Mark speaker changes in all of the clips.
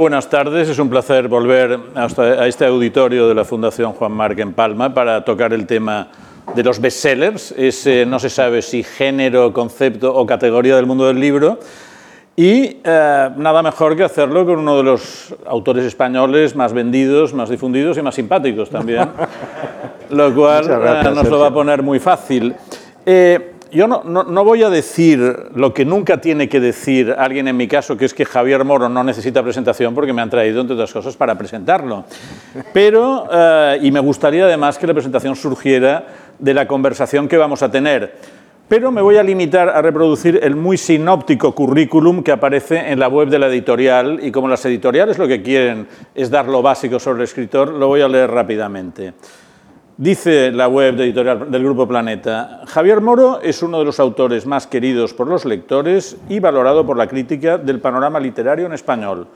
Speaker 1: Buenas tardes, es un placer volver a este auditorio de la Fundación Juan Marc en Palma para tocar el tema de los bestsellers, ese no se sabe si género, concepto o categoría del mundo del libro. Y eh, nada mejor que hacerlo con uno de los autores españoles más vendidos, más difundidos y más simpáticos también, lo cual eh, nos lo va a poner muy fácil. Eh, yo no, no, voy a decir lo que nunca tiene que decir alguien en mi caso, que es que Javier Moro no necesita presentación porque me han traído, entre otras cosas, para presentarlo. Pero, eh, y me gustaría además que la presentación surgiera de la conversación que vamos a tener. Pero me voy a limitar a reproducir el muy sinóptico currículum que aparece en la web de la editorial y como las editoriales lo que quieren es dar lo básico sobre el escritor, lo voy a leer rápidamente. Dice la web editorial del Grupo Planeta, Javier Moro es uno de los autores más queridos por los lectores y valorado por la crítica del panorama literario en español.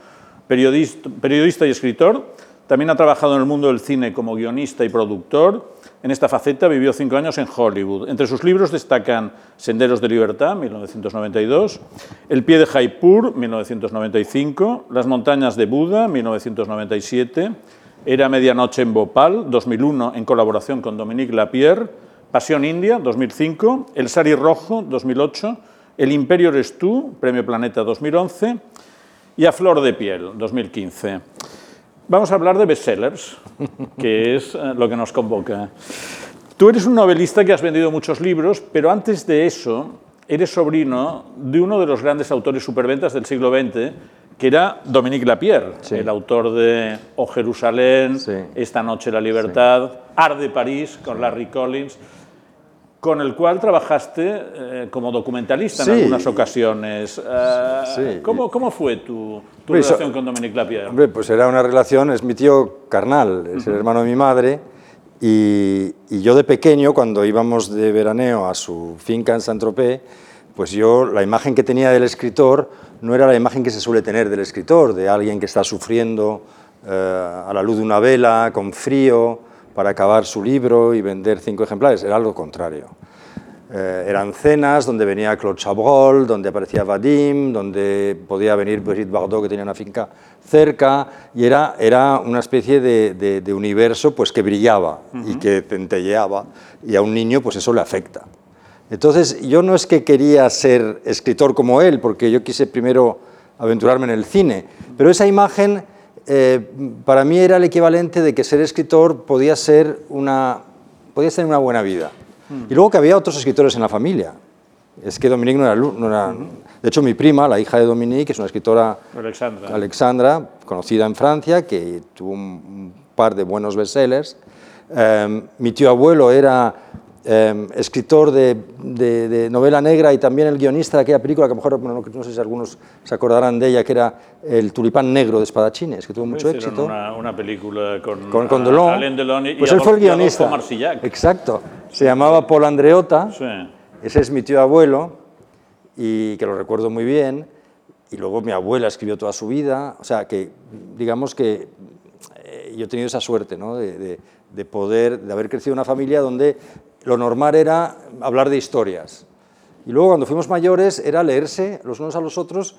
Speaker 1: Periodista, periodista y escritor, también ha trabajado en el mundo del cine como guionista y productor. En esta faceta vivió cinco años en Hollywood. Entre sus libros destacan Senderos de Libertad, 1992, El pie de Jaipur, 1995, Las montañas de Buda, 1997, era Medianoche en Bhopal, 2001, en colaboración con Dominique Lapierre. Pasión India, 2005. El Sari Rojo, 2008. El Imperio eres tú, Premio Planeta 2011. Y A Flor de Piel, 2015. Vamos a hablar de bestsellers, que es eh, lo que nos convoca. Tú eres un novelista que has vendido muchos libros, pero antes de eso, eres sobrino de uno de los grandes autores superventas del siglo XX, que era Dominique Lapierre, el autor de O Jerusalén, Esta noche la libertad, Arde París con Larry Collins, con el cual trabajaste eh, como documentalista en algunas ocasiones. Eh, ¿cómo, ¿cómo, fue tu, tu relación con Dominique Lapierre?
Speaker 2: Hombre, pues era una relación, es mi tío carnal, es el hermano de mi madre, y, y, yo de pequeño, cuando íbamos de veraneo a su finca en Saint-Tropez, pues yo la imagen que tenía del escritor no era la imagen que se suele tener del escritor, de alguien que está sufriendo eh, a la luz de una vela, con frío, para acabar su libro y vender cinco ejemplares, era algo contrario. Eh, eran cenas donde venía Claude Chabrol, donde aparecía Vadim, donde podía venir Brigitte Bardot, que tenía una finca cerca, y era, era una especie de, de, universo pues, que brillaba y que centelleaba, y a un niño pues eso le afecta. Entonces, yo no es que quería ser escritor como él, porque yo quise primero aventurarme en el cine, pero esa imagen eh, para mí era el equivalente de que ser escritor podía ser una, podía ser una buena vida. Hmm. Y luego que había otros escritores en la familia. Es que Dominique no era, no era De hecho, mi prima, la hija de Dominique, es una escritora,
Speaker 1: Alexandra,
Speaker 2: Alexandra conocida en Francia, que tuvo un, par de buenos bestsellers. Eh, mi tío abuelo era Em, escritor de, novela negra y también el guionista de aquella película, que a lo mejor no, sé si algunos se acordarán de ella, que era El tulipán negro de espadachines, que tuvo mucho éxito.
Speaker 1: Una, una película con,
Speaker 2: con, con Delon.
Speaker 1: y
Speaker 2: pues él fue el guionista. Exacto. Se llamaba Paul Andreotta. Ese es mi tío abuelo, y que lo recuerdo muy bien. Y luego mi abuela escribió toda su vida. O sea, que digamos que eh, yo he tenido esa suerte ¿no? de, de poder, de haber crecido en una familia donde lo normal era hablar de historias. Y luego cuando fuimos mayores era leerse los unos a los otros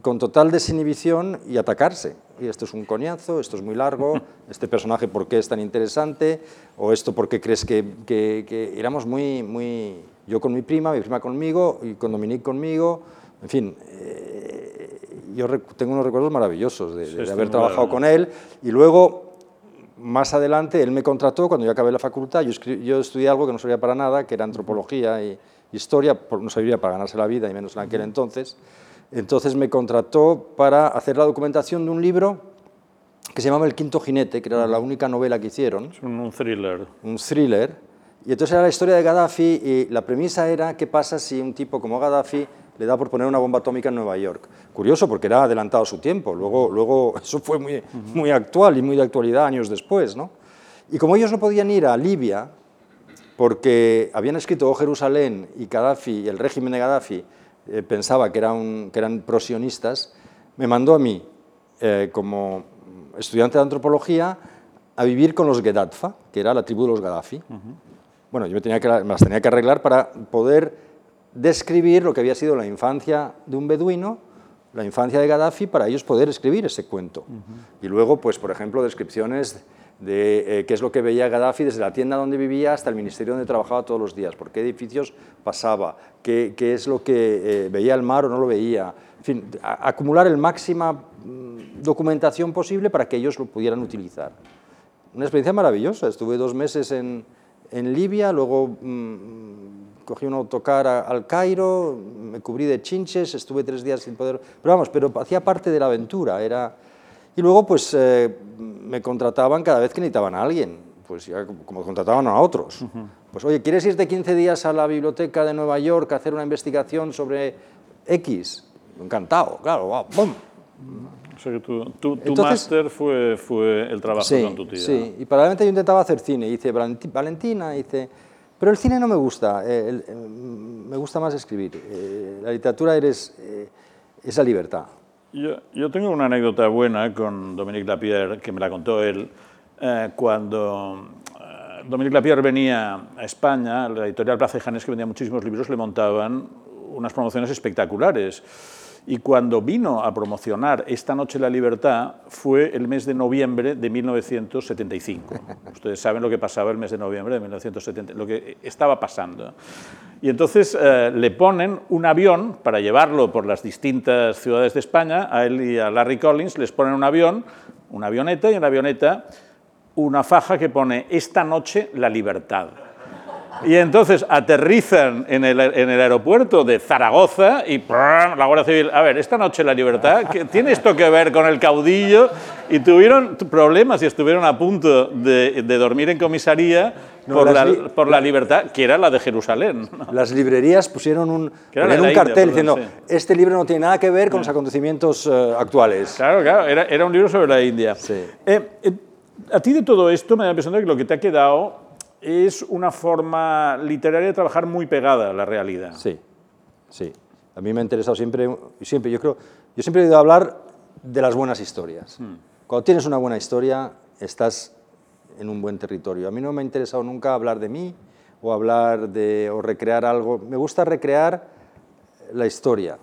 Speaker 2: con total desinhibición y atacarse. Y esto es un coñazo, esto es muy largo, este personaje por qué es tan interesante, o esto por qué crees que, que, éramos muy, muy... Yo con mi prima, mi prima conmigo, y con Dominique conmigo, en fin, eh, yo tengo unos recuerdos maravillosos de, de haber trabajado con él. Y luego más adelante él me contrató cuando yo acabé la facultad, yo, yo, estudié algo que no servía para nada, que era antropología y historia, no servía para ganarse la vida, y menos en aquel entonces. Entonces me contrató para hacer la documentación de un libro que se llamaba El Quinto Jinete, que era la única novela que hicieron.
Speaker 1: Es un thriller.
Speaker 2: Un thriller. Y entonces era la historia de Gaddafi y la premisa era qué pasa si un tipo como Gaddafi le da por poner una bomba atómica en Nueva York. Curioso, porque era adelantado su tiempo. Luego, luego eso fue muy, muy actual y muy de actualidad años después. ¿no? Y como ellos no podían ir a Libia, porque habían escrito O Jerusalén y Gaddafi, y el régimen de Gaddafi eh, pensaba que, que eran prosionistas, me mandó a mí, eh, como estudiante de antropología, a vivir con los Gedatfa, que era la tribu de los Gaddafi. Bueno, yo me, tenía que, me las tenía que arreglar para poder describir lo que había sido la infancia de un beduino la infancia de Gaddafi para ellos poder escribir ese cuento. Y luego, pues, por ejemplo, descripciones de eh, qué es lo que veía Gaddafi desde la tienda donde vivía hasta el ministerio donde trabajaba todos los días, por qué edificios pasaba, qué, qué es lo que eh, veía el mar o no lo veía. En fin, acumular el máxima mm, documentación posible para que ellos lo pudieran utilizar. Una experiencia maravillosa. Estuve dos meses en, en Libia, luego mm, cogí un autocar al Cairo, me cubrí de chinches, estuve tres días sin poder... Pero vamos, pero hacía parte de la aventura, era... Y luego pues eh, me contrataban cada vez que necesitaban a alguien, pues ya como contrataban a otros. Pues oye, ¿quieres irte 15 días a la biblioteca de Nueva York a hacer una investigación sobre X? Encantado, claro, ¡bum!
Speaker 1: O sea que tu, tu, máster fue, fue el trabajo con tu tía.
Speaker 2: Sí, y paralelamente yo intentaba hacer cine, hice Valentina, hice... Pero el cine no me gusta, eh, eh, me gusta más escribir. Eh, la literatura eres esa libertad.
Speaker 1: Yo, yo, tengo una anécdota buena con Dominique Lapierre, que me la contó él, cuando Dominique Lapierre venía a España, la editorial Plaza de Janes, que vendía muchísimos libros, le montaban unas promociones espectaculares. Y cuando vino a promocionar Esta Noche la Libertad fue el mes de noviembre de 1975. Ustedes saben lo que pasaba el mes de noviembre de 1970, lo que estaba pasando. Y entonces eh, le ponen un avión para llevarlo por las distintas ciudades de España, a él y a Larry Collins les ponen un avión, una avioneta, y en la avioneta una faja que pone Esta Noche la Libertad. Y entonces aterrizan en el, en el aeropuerto de Zaragoza y la Guardia Civil, a ver, esta noche la libertad, ¿tiene esto que ver con el caudillo? Y tuvieron problemas y estuvieron a punto de, de dormir en comisaría por, la, por, la, libertad, que era la de Jerusalén.
Speaker 2: Las librerías pusieron un, un cartel diciendo, este libro no tiene nada que ver con los acontecimientos uh, actuales.
Speaker 1: Claro, claro, era, era, un libro sobre la India. Sí. Eh, eh, a ti de todo esto me da la impresión de que lo que te ha quedado es una forma literaria de trabajar muy pegada a la realidad.
Speaker 2: Sí, sí. A mí me ha interesado siempre, siempre yo creo, yo siempre he oído hablar de las buenas historias. Hmm. Cuando tienes una buena historia, estás en un buen territorio. A mí no me ha interesado nunca hablar de mí o hablar de o recrear algo. Me gusta recrear la historia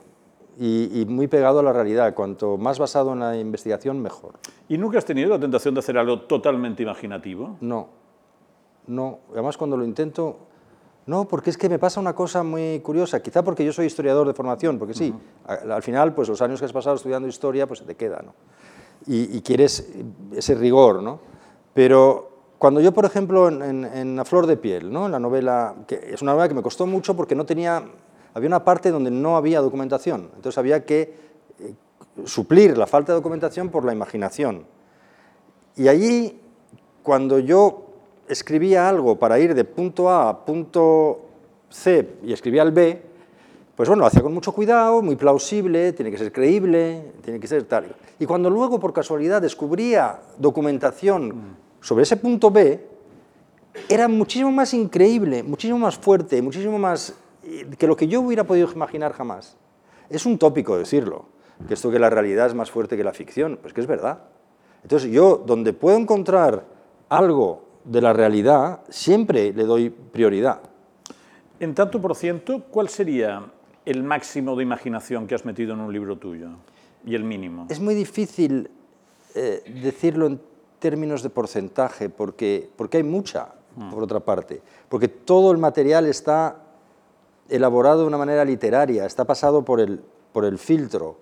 Speaker 2: y, y, muy pegado a la realidad. Cuanto más basado en la investigación, mejor.
Speaker 1: ¿Y nunca has tenido la tentación de hacer algo totalmente imaginativo?
Speaker 2: No, no, además cuando lo intento, no, porque es que me pasa una cosa muy curiosa, quizá porque yo soy historiador de formación, porque sí, al, final, pues los años que has pasado estudiando historia, pues se te queda, ¿no? Y, quieres ese rigor, ¿no? Pero cuando yo, por ejemplo, en, en, La flor de piel, ¿no? En la novela, que es una novela que me costó mucho porque no tenía, había una parte donde no había documentación, entonces había que eh, suplir la falta de documentación por la imaginación. Y allí, cuando yo escribía algo para ir de punto A a punto C y escribía el B, pues bueno, lo hacía con mucho cuidado, muy plausible, tiene que ser creíble, tiene que ser tal. Y cuando luego, por casualidad, descubría documentación sobre ese punto B, era muchísimo más increíble, muchísimo más fuerte, muchísimo más eh, que lo que yo hubiera podido imaginar jamás. Es un tópico decirlo, que esto que la realidad es más fuerte que la ficción, pues que es verdad. Entonces yo, donde puedo encontrar algo de la realidad, siempre le doy prioridad.
Speaker 1: En tanto por ciento, ¿cuál sería el máximo de imaginación que has metido en un libro tuyo? Y el mínimo.
Speaker 2: Es muy difícil eh, decirlo en términos de porcentaje, porque, porque hay mucha, mm. por otra parte. Porque todo el material está elaborado de una manera literaria, está pasado por el, por el filtro.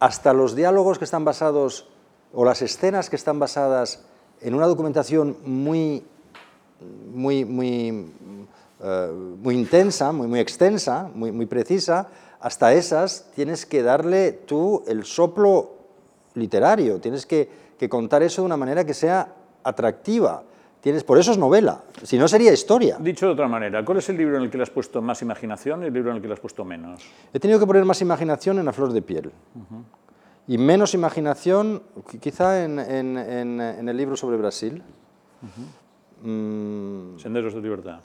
Speaker 2: Hasta los diálogos que están basados, o las escenas que están basadas en una documentación muy, muy, muy, eh, muy intensa, muy, muy extensa, muy, muy precisa, hasta esas tienes que darle tú el soplo literario, tienes que, que contar eso de una manera que sea atractiva. Tienes, por eso es novela, si no sería historia.
Speaker 1: Dicho de otra manera, ¿cuál es el libro en el que le has puesto más imaginación y el libro en el que le has puesto menos?
Speaker 2: He tenido que poner más imaginación en La flor de piel y menos imaginación quizá en, el libro sobre Brasil.
Speaker 1: Mm. Senderos de Libertad.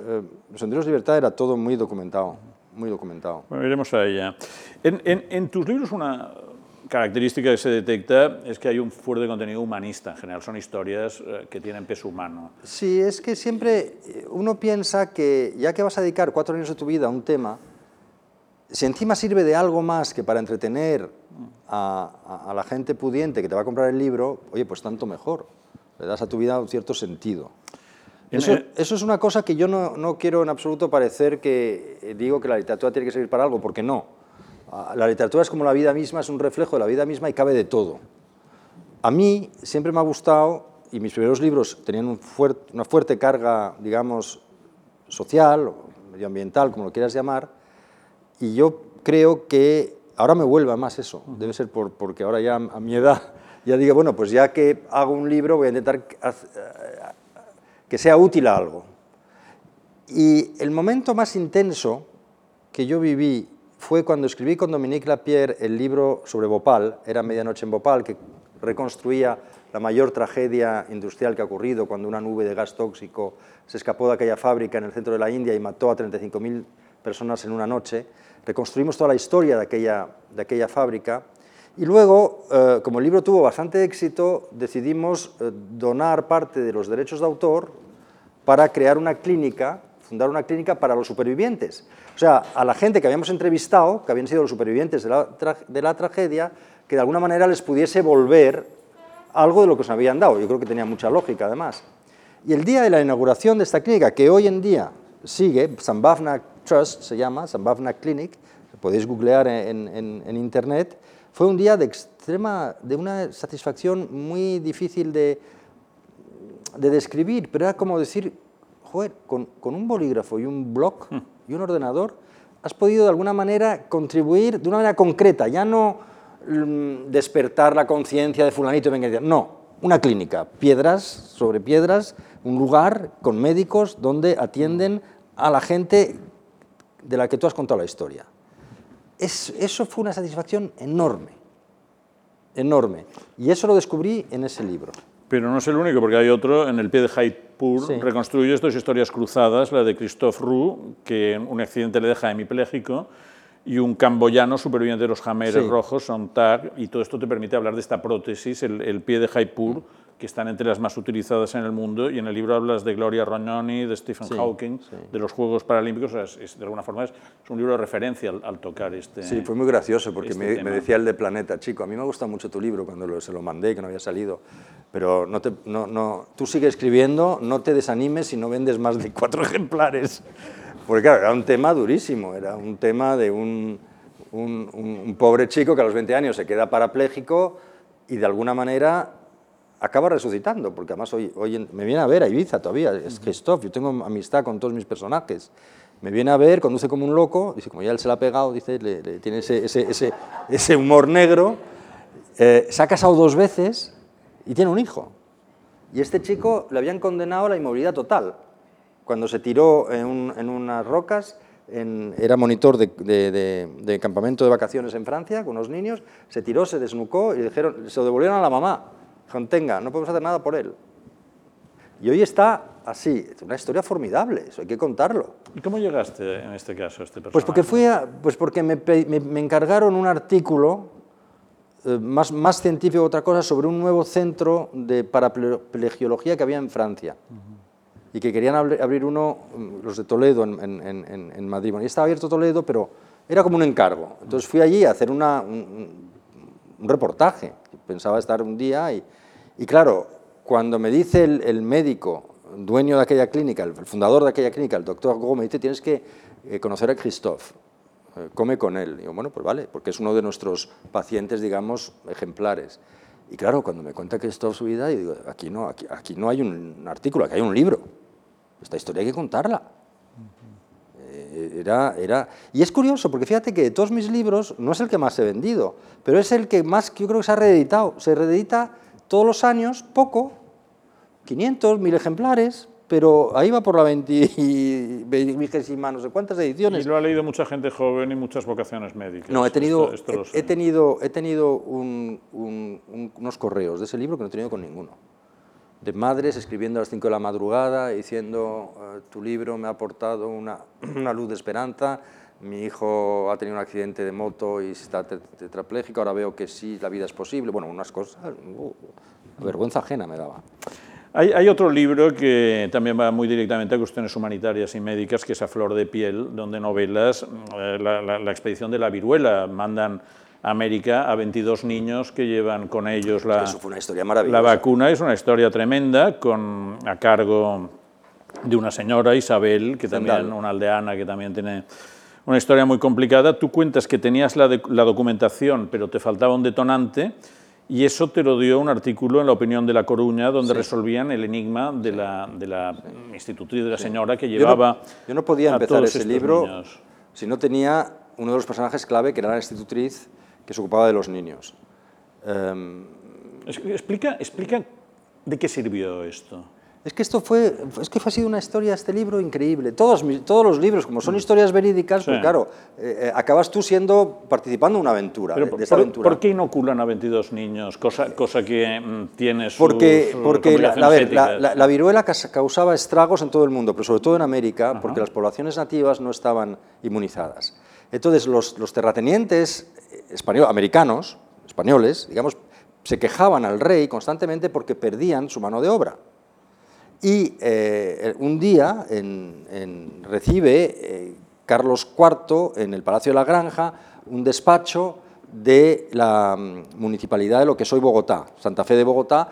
Speaker 2: Eh, Senderos de Libertad era todo muy documentado, muy documentado.
Speaker 1: Bueno, iremos a ella. En, tus libros una característica que se detecta es que hay un fuerte contenido humanista en general, son historias eh, que tienen peso humano.
Speaker 2: Sí, es que siempre uno piensa que ya que vas a dedicar cuatro años de tu vida a un tema, si encima sirve de algo más que para entretener a, la gente pudiente que te va a comprar el libro, oye, pues tanto mejor. Le das a tu vida un cierto sentido. Eso, eso, es una cosa que yo no, no, quiero en absoluto parecer que eh, digo que la literatura tiene que servir para algo, porque no. Ah, la literatura es como la vida misma, es un reflejo de la vida misma y cabe de todo. A mí siempre me ha gustado, y mis primeros libros tenían un una fuerte carga, digamos, social, medioambiental, como lo quieras llamar, y yo creo que ahora me vuelva más eso. Debe ser por, porque ahora ya a mi edad ya digo, bueno, pues ya que hago un libro voy a intentar que sea útil a algo. Y el momento más intenso que yo viví fue cuando escribí con Dominique Lapierre el libro sobre Bhopal, era Medianoche en Bhopal, que reconstruía la mayor tragedia industrial que ha ocurrido cuando una nube de gas tóxico se escapó de aquella fábrica en el centro de la India y mató a 35.000 personas en una noche. Reconstruimos toda la historia de aquella, de aquella fábrica y luego, eh, como el libro tuvo bastante éxito, decidimos eh, donar parte de los derechos de autor para crear una clínica, fundar una clínica para los supervivientes. O sea, a la gente que habíamos entrevistado, que habían sido los supervivientes de la, de la tragedia, que de alguna manera les pudiese volver algo de lo que os habían dado. Yo creo que tenía mucha lógica, además. Y el día de la inauguración de esta clínica, que hoy en día sigue, Sambhavna Trust se llama, Sambhavna Clinic, podéis googlear en, en, en Internet, fue un día de extrema, de una satisfacción muy difícil de, de describir, pero era como decir, joder, con, con un bolígrafo y un blog y un ordenador, has podido de alguna manera contribuir de una manera concreta, ya no mm, despertar la conciencia de fulanito, venga, no, una clínica, piedras sobre piedras, un lugar con médicos donde atienden a la gente de la que tú has contado la historia eso fue una satisfacción enorme, enorme. Y eso lo descubrí en ese libro.
Speaker 1: Pero no es el único, porque hay otro, en el pie de Jaipur, reconstruye estas historias cruzadas, la de Christophe Roux, que un accidente le deja hemipléjico, y un camboyano superviviente de los jameres rojos, Sontag, y todo esto te permite hablar de esta prótesis, el, pie de Jaipur, que están entre las más utilizadas en el mundo, y en el libro hablas de Gloria Rognoni, de Stephen Hawking, de los Juegos Paralímpicos, es, de alguna forma es, un libro de referencia al, tocar este
Speaker 2: Sí, fue muy gracioso, porque este me, decía el de Planeta, chico, a mí me gusta mucho tu libro cuando se lo mandé, que no había salido, pero no te, no, no, tú sigue escribiendo, no te desanimes si no vendes más de cuatro ejemplares. Porque claro, era un tema durísimo, era un tema de un, un, un pobre chico que a los 20 años se queda parapléjico y de alguna manera acaba resucitando, porque además hoy, hoy me viene a ver a Ibiza todavía, es Christoph, yo tengo amistad con todos mis personajes. Me viene a ver, conduce como un loco, dice, como ya él se la ha pegado, dice, le, tiene ese, ese, ese, humor negro, eh, se ha casado dos veces y tiene un hijo. Y este chico le habían condenado a la inmovilidad total. Cuando se tiró en, en unas rocas, era monitor de, de, de, campamento de vacaciones en Francia con unos niños, se tiró, se desnucó y dijeron, se lo devolvieron a la mamá tenga, no podemos hacer nada por él. Y hoy está así, es una historia formidable, eso hay que contarlo.
Speaker 1: ¿Y cómo llegaste en este caso a este
Speaker 2: personaje? Pues porque, fui pues porque me, me, encargaron un artículo eh, más, más científico otra cosa sobre un nuevo centro de paraplegiología que había en Francia. Y que querían abrir uno, mm, los de Toledo, en, en, en Madrid. y estaba abierto Toledo, pero era como un encargo. Entonces fui allí a hacer una, un, un reportaje. Pensaba estar un día y, y claro, cuando me dice el, médico, dueño de aquella clínica, el fundador de aquella clínica, el doctor Gómez, dice, tienes que eh, conocer a Christophe, eh, come con él. Y digo, bueno, pues vale, porque es uno de nuestros pacientes, digamos, ejemplares. Y claro, cuando me cuenta Christophe su vida, yo digo, aquí no, aquí, no hay un artículo, aquí hay un libro. Esta historia hay que contarla. Era, era... Y es curioso, porque fíjate que de todos mis libros no es el que más he vendido, pero es el que más, yo creo que se ha reeditado. Se reedita todos los años, poco, 500, 1000 ejemplares, pero ahí va por la 20, vigésima, no sé cuántas ediciones.
Speaker 1: Y lo ha leído mucha gente joven y muchas vocaciones médicas.
Speaker 2: No, he tenido, he, tenido, he tenido unos correos de ese libro que no he tenido con ninguno de madres escribiendo a las 5 de la madrugada diciendo eh, tu libro me ha aportado una, una, luz de esperanza, mi hijo ha tenido un accidente de moto y está tetrapléjico, ahora veo que sí, la vida es posible, bueno, unas cosas, uh, vergüenza ajena me daba.
Speaker 1: Hay, otro libro que también va muy directamente a cuestiones humanitarias y médicas, que es A Flor de Piel, donde novelas eh, la, expedición de la viruela. Mandan a América a 22 niños que llevan con ellos la,
Speaker 2: una historia maravillosa.
Speaker 1: la vacuna. Es una historia tremenda, con, a cargo de una señora, Isabel, que también, una aldeana que también tiene una historia muy complicada. Tú cuentas que tenías la, la documentación, pero te faltaba un detonante y eso te lo dio un artículo en La Opinión de La Coruña, donde resolvían el enigma de la, de la institutriz de la señora que llevaba.
Speaker 2: Yo no, podía empezar ese libro si no tenía uno de los personajes clave, que era la institutriz que se ocupaba de los niños.
Speaker 1: Em, explica, explica de qué sirvió esto.
Speaker 2: Es que esto fue, es que ha sido una historia, este libro increíble. Todos, todos los libros, como son mm. historias verídicas, pues claro, eh, eh, acabas tú siendo, participando en una aventura.
Speaker 1: Pero, de, aventura. por, qué inoculan a 22 niños? Cosa, cosa que mm, tiene sus
Speaker 2: Porque, porque la, la, viruela causaba estragos en todo el mundo, pero sobre todo en América, porque las poblaciones nativas no estaban inmunizadas. Entonces, los, los terratenientes españoles, americanos, españoles, digamos, se quejaban al rey constantemente porque perdían su mano de obra. Y eh, un día recibe eh, Carlos IV en el Palacio de la Granja un despacho de la mm, municipalidad de lo que soy Bogotá, Santa Fe de Bogotá,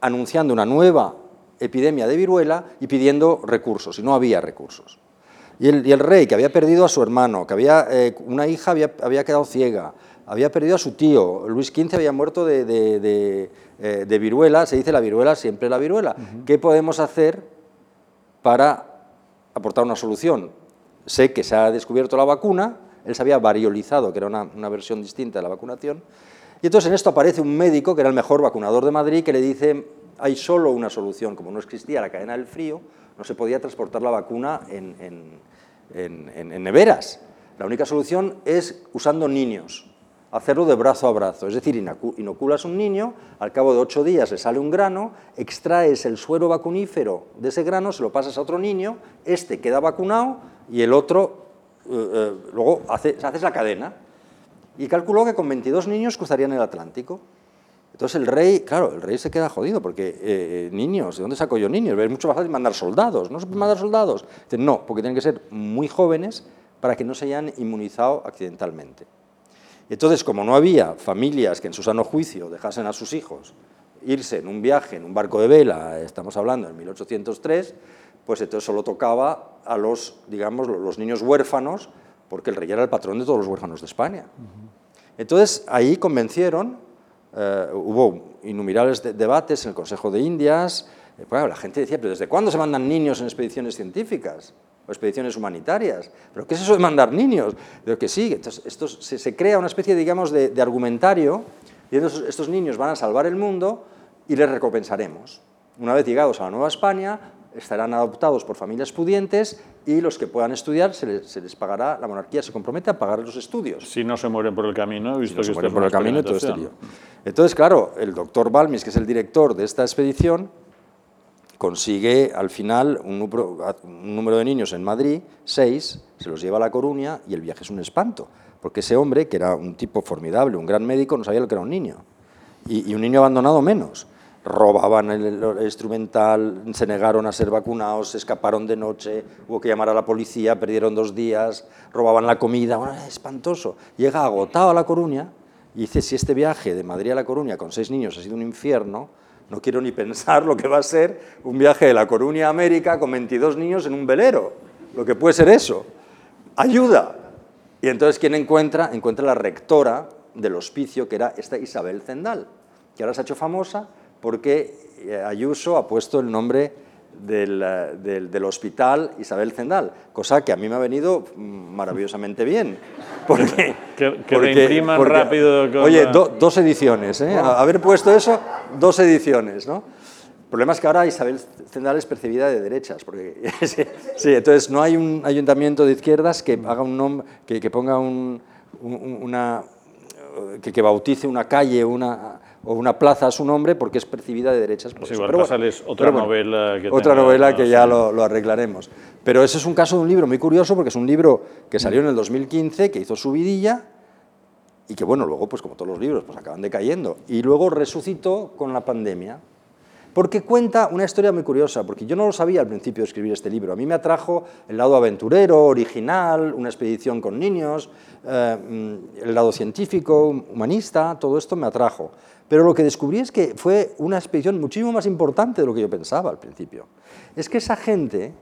Speaker 2: anunciando una nueva epidemia de viruela y pidiendo recursos, y no había recursos. Y el, rey, que había perdido a su hermano, que había, eh, una hija había quedado ciega, había perdido a su tío, Luis XV había muerto de, eh, de, viruela, se dice la viruela, siempre la viruela. ¿Qué podemos hacer para aportar una solución? Sé que se ha descubierto la vacuna, él se había variolizado, que era una, una versión distinta de la vacunación, y entonces en esto aparece un médico, que era el mejor vacunador de Madrid, que le dice, hay solo una solución, como no existía la cadena del frío, no se podía transportar la vacuna en, en, en neveras. La única solución es usando niños hacerlo de brazo a brazo, es decir, inoculas un niño, al cabo de ocho días le sale un grano, extraes el suero vacunífero de ese grano, se lo pasas a otro niño, este queda vacunado y el otro, eh, eh, luego hace, haces la cadena. Y calculó que con 22 niños cruzarían el Atlántico. Entonces el rey, claro, el rey se queda jodido, porque eh, niños, ¿de dónde saco yo niños? Es mucho más fácil mandar soldados, ¿no mandar soldados? no, porque tienen que ser muy jóvenes para que no se hayan inmunizado accidentalmente. Entonces, como no había familias que en su sano juicio dejasen a sus hijos irse en un viaje, en un barco de vela, estamos hablando en 1803, pues entonces solo tocaba a los, digamos, los niños huérfanos, porque el rey era el patrón de todos los huérfanos de España. Entonces, ahí convencieron, eh, hubo innumerables debates en el Consejo de Indias, eh, la gente decía, pero ¿desde cuándo se mandan niños en expediciones científicas? O expediciones humanitarias. ¿Pero qué es eso de mandar niños? Pero que sí, entonces esto se, crea una especie, digamos, de, argumentario, y estos, niños van a salvar el mundo y les recompensaremos. Una vez llegados a la Nueva España, estarán adoptados por familias pudientes y los que puedan estudiar se les, pagará, la monarquía se compromete a pagar los estudios.
Speaker 1: Si no se mueren por el camino,
Speaker 2: visto si no se mueren por el camino, todo este Entonces, claro, el doctor Balmis, que es el director de esta expedición, consigue al final un número, de niños en Madrid, seis, se los lleva a La Coruña y el viaje es un espanto, porque ese hombre, que era un tipo formidable, un gran médico, no sabía lo que era un niño, y, un niño abandonado menos. Robaban el, instrumental, se negaron a ser vacunados, se escaparon de noche, hubo que llamar a la policía, perdieron dos días, robaban la comida, bueno, espantoso. Llega agotado a La Coruña y dice, si este viaje de Madrid a La Coruña con seis niños ha sido un infierno, no quiero ni pensar lo que va a ser un viaje de La Coruña a América con 22 niños en un velero. Lo que puede ser eso. Ayuda. Y entonces, ¿quién encuentra? Encuentra la rectora del hospicio, que era esta Isabel Zendal, que ahora se ha hecho famosa porque eh, Ayuso ha puesto el nombre eh, del, hospital Isabel Zendal, cosa que a mí me ha venido maravillosamente bien.
Speaker 1: Porque, que, que rápido.
Speaker 2: oye, dos ediciones, ¿eh? haber puesto eso, dos ediciones, ¿no? El problema es que ahora Isabel Zendal es percibida de derechas, porque sí, entonces no hay un ayuntamiento de izquierdas que haga un nombre, que, ponga un, una, que, que bautice una calle, una o una plaza a su nombre porque es percibida de derechas.
Speaker 1: Por pero otra novela que
Speaker 2: Otra novela que ya lo, arreglaremos. Pero ese es un caso de un libro muy curioso porque es un libro que salió en el 2015, que hizo su vidilla y que, bueno, luego, pues como todos los libros, pues acaban decayendo. Y luego resucitó con la pandemia. porque cuenta una historia muy curiosa, porque yo no lo sabía al principio de escribir este libro. A mí me atrajo el lado aventurero, original, una expedición con niños, eh, mm, el lado científico, humanista, todo esto me atrajo. Pero lo que descubrí es que fue una expedición muchísimo más importante de lo que yo pensaba al principio. Es que esa gente,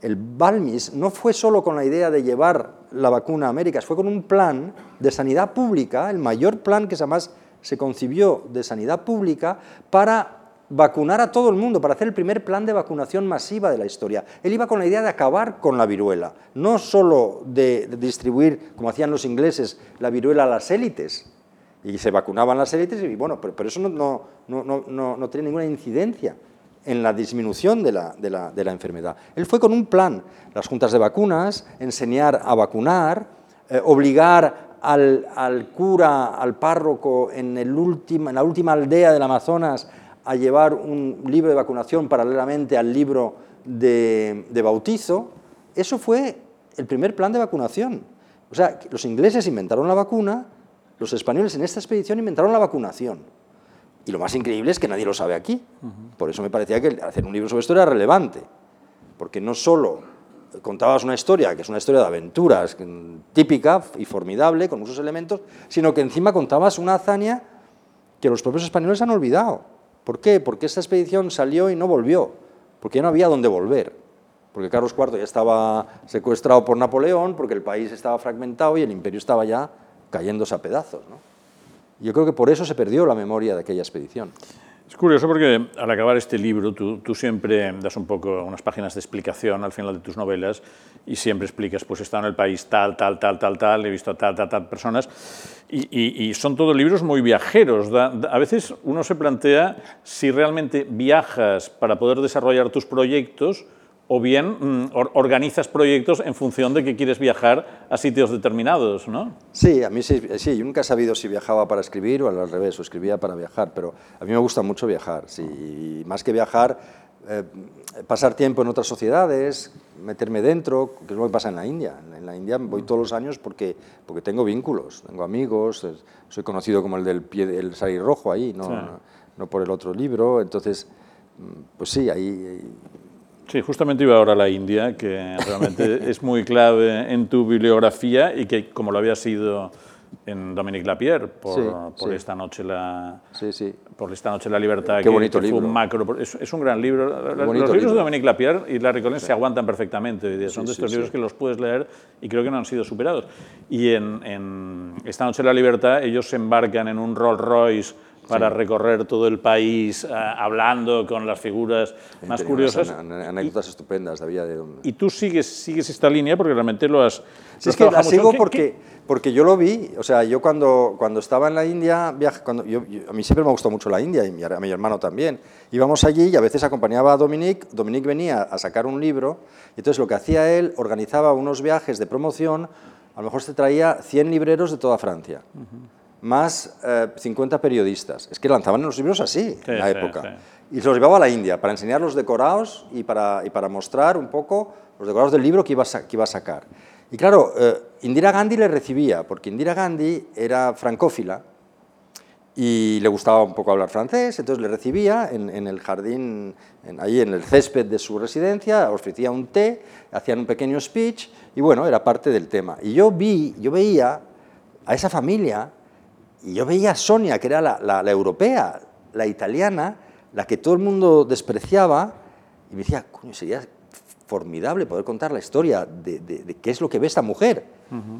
Speaker 2: el Balmis, no fue solo con la idea de llevar la vacuna a América, fue con un plan de sanidad pública, el mayor plan que jamás se concibió de sanidad pública para vacunar a todo el mundo, para hacer el primer plan de vacunación masiva de la historia. Él iba con la idea de acabar con la viruela, no solo de, distribuir, como hacían los ingleses, la viruela a las élites, y se vacunaban las élites, y bueno, pero, eso no, no, no, no, tiene ninguna incidencia en la disminución de la, de, la, de la, enfermedad. Él fue con un plan, las juntas de vacunas, enseñar a vacunar, eh, obligar al, al, cura, al párroco en, el último, en la última aldea del Amazonas a llevar un libro de vacunación paralelamente al libro de, bautizo, eso fue el primer plan de vacunación. O sea, los ingleses inventaron la vacuna, los españoles en esta expedición inventaron la vacunación. Y lo más increíble es que nadie lo sabe aquí. Por eso me parecía que hacer un libro sobre esto era relevante. Porque no solo contabas una historia, que es una historia de aventuras típica y formidable, con muchos elementos, sino que encima contabas una hazaña que los propios españoles han olvidado. ¿Por qué? Porque esta expedición salió y no volvió, porque ya no había dónde volver, porque Carlos IV ya estaba secuestrado por Napoleón, porque el país estaba fragmentado y el imperio estaba ya cayéndose a pedazos. Yo creo que por eso se perdió la memoria de aquella expedición.
Speaker 1: Es curioso porque al acabar este libro tú, tú, siempre das un poco unas páginas de explicación al final de tus novelas y siempre explicas, pues he estado en el país tal, tal, tal, tal, tal, he visto a tal, tal, tal personas y, y, son todos libros muy viajeros. a veces uno se plantea si realmente viajas para poder desarrollar tus proyectos o bien mm, organizas proyectos en función de que quieres viajar a sitios determinados, ¿no?
Speaker 2: Sí, a mí sí, sí, yo nunca he sabido si viajaba para escribir o al revés, o escribía para viajar, pero a mí me gusta mucho viajar, sí, más que viajar, eh, pasar tiempo en otras sociedades, meterme dentro, que es lo que pasa en la India. En la India voy todos los años porque, porque tengo vínculos, tengo amigos, soy conocido como el del pie del salir rojo ahí, no, no, no, por el otro libro, entonces, mm, pues sí, ahí
Speaker 1: Sí, justamente iba ahora a la India, que realmente es muy clave en tu bibliografía y que, como lo había sido en Dominique Lapierre, por, por esta noche la por esta noche la libertad
Speaker 2: Qué bonito libro.
Speaker 1: un macro es, un gran libro. Los libros de Dominique Lapierre y Larry Collins se aguantan perfectamente son de estos libros que los puedes leer y creo que no han sido superados. Y en, en esta noche la libertad ellos se embarcan en un Rolls Royce para recorrer todo el país eh, hablando con las figuras más curiosas.
Speaker 2: Anécdotas estupendas de de...
Speaker 1: Y tú sigues, sigues esta línea porque realmente lo has...
Speaker 2: Sí, es que la sigo porque, porque yo lo vi, o sea, yo cuando, cuando estaba en la India, cuando, yo, a mí siempre me gustó mucho la India y a mi hermano también. Íbamos allí y a veces acompañaba a Dominique, Dominique venía a sacar un libro y entonces lo que hacía él, organizaba unos viajes de promoción, a lo mejor se traía 100 libreros de toda Francia más 50 eh, periodistas. Es que lanzaban los libros así en la época. Y se los llevaba a la India para enseñar los decorados y para, y para mostrar un poco los decorados del libro que iba a, que iba a sacar. Y claro, eh, Indira Gandhi le recibía, porque Indira Gandhi era francófila y le gustaba un poco hablar francés, entonces le recibía en, en el jardín, en, ahí en el césped de su residencia, ofrecía un té, hacían un pequeño speech y bueno, era parte del tema. Y yo vi, yo veía a esa familia y yo veía a Sonia, que era la, europea, la italiana, la que todo el mundo despreciaba, y me decía, coño, sería formidable poder contar la historia de, qué es lo que ve esta mujer,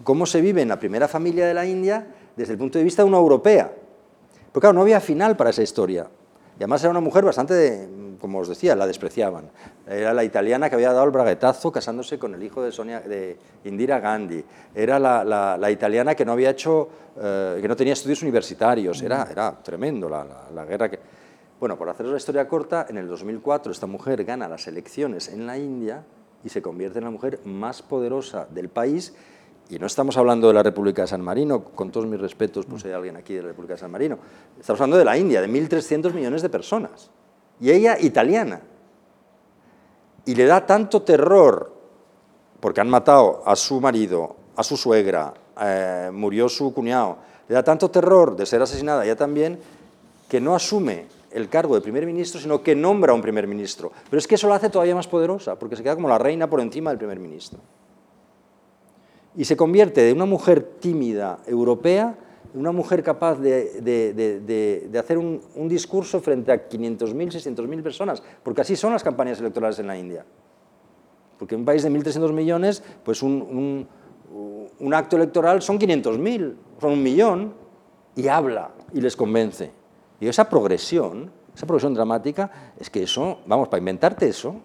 Speaker 2: cómo se vive en la primera familia de la India desde el punto de vista de una europea. Pero claro, no había final para esa historia. Y además era una mujer bastante, como os decía, la despreciaban. Era la italiana que había dado el braguetazo casándose con el hijo de, Sonia, de Indira Gandhi. Era la, italiana que no había hecho, eh, que no tenía estudios universitarios. Era, era tremendo la, la, guerra que... Bueno, por haceros la historia corta, en el 2004 esta mujer gana las elecciones en la India y se convierte en la mujer más poderosa del país y no estamos hablando de la República de San Marino, con todos mis respetos, pues hay alguien aquí de la República de San Marino. Estamos hablando de la India, de 1.300 millones de personas. Y ella italiana. Y le da tanto terror, porque han matado a su marido, a su suegra, eh, murió su cuñado, le da tanto terror de ser asesinada ella también, que no asume el cargo de primer ministro, sino que nombra a un primer ministro. Pero es que eso la hace todavía más poderosa, porque se queda como la reina por encima del primer ministro. Y se convierte de una mujer tímida europea en una mujer capaz de, hacer un, discurso frente a 500.000, 600.000 personas, porque así son las campañas electorales en la India. Porque en un país de 1.300 millones, pues un, un acto electoral son 500.000, son un millón, y habla y les convence. Y esa progresión, esa progresión dramática, es que eso, vamos, para inventarte eso,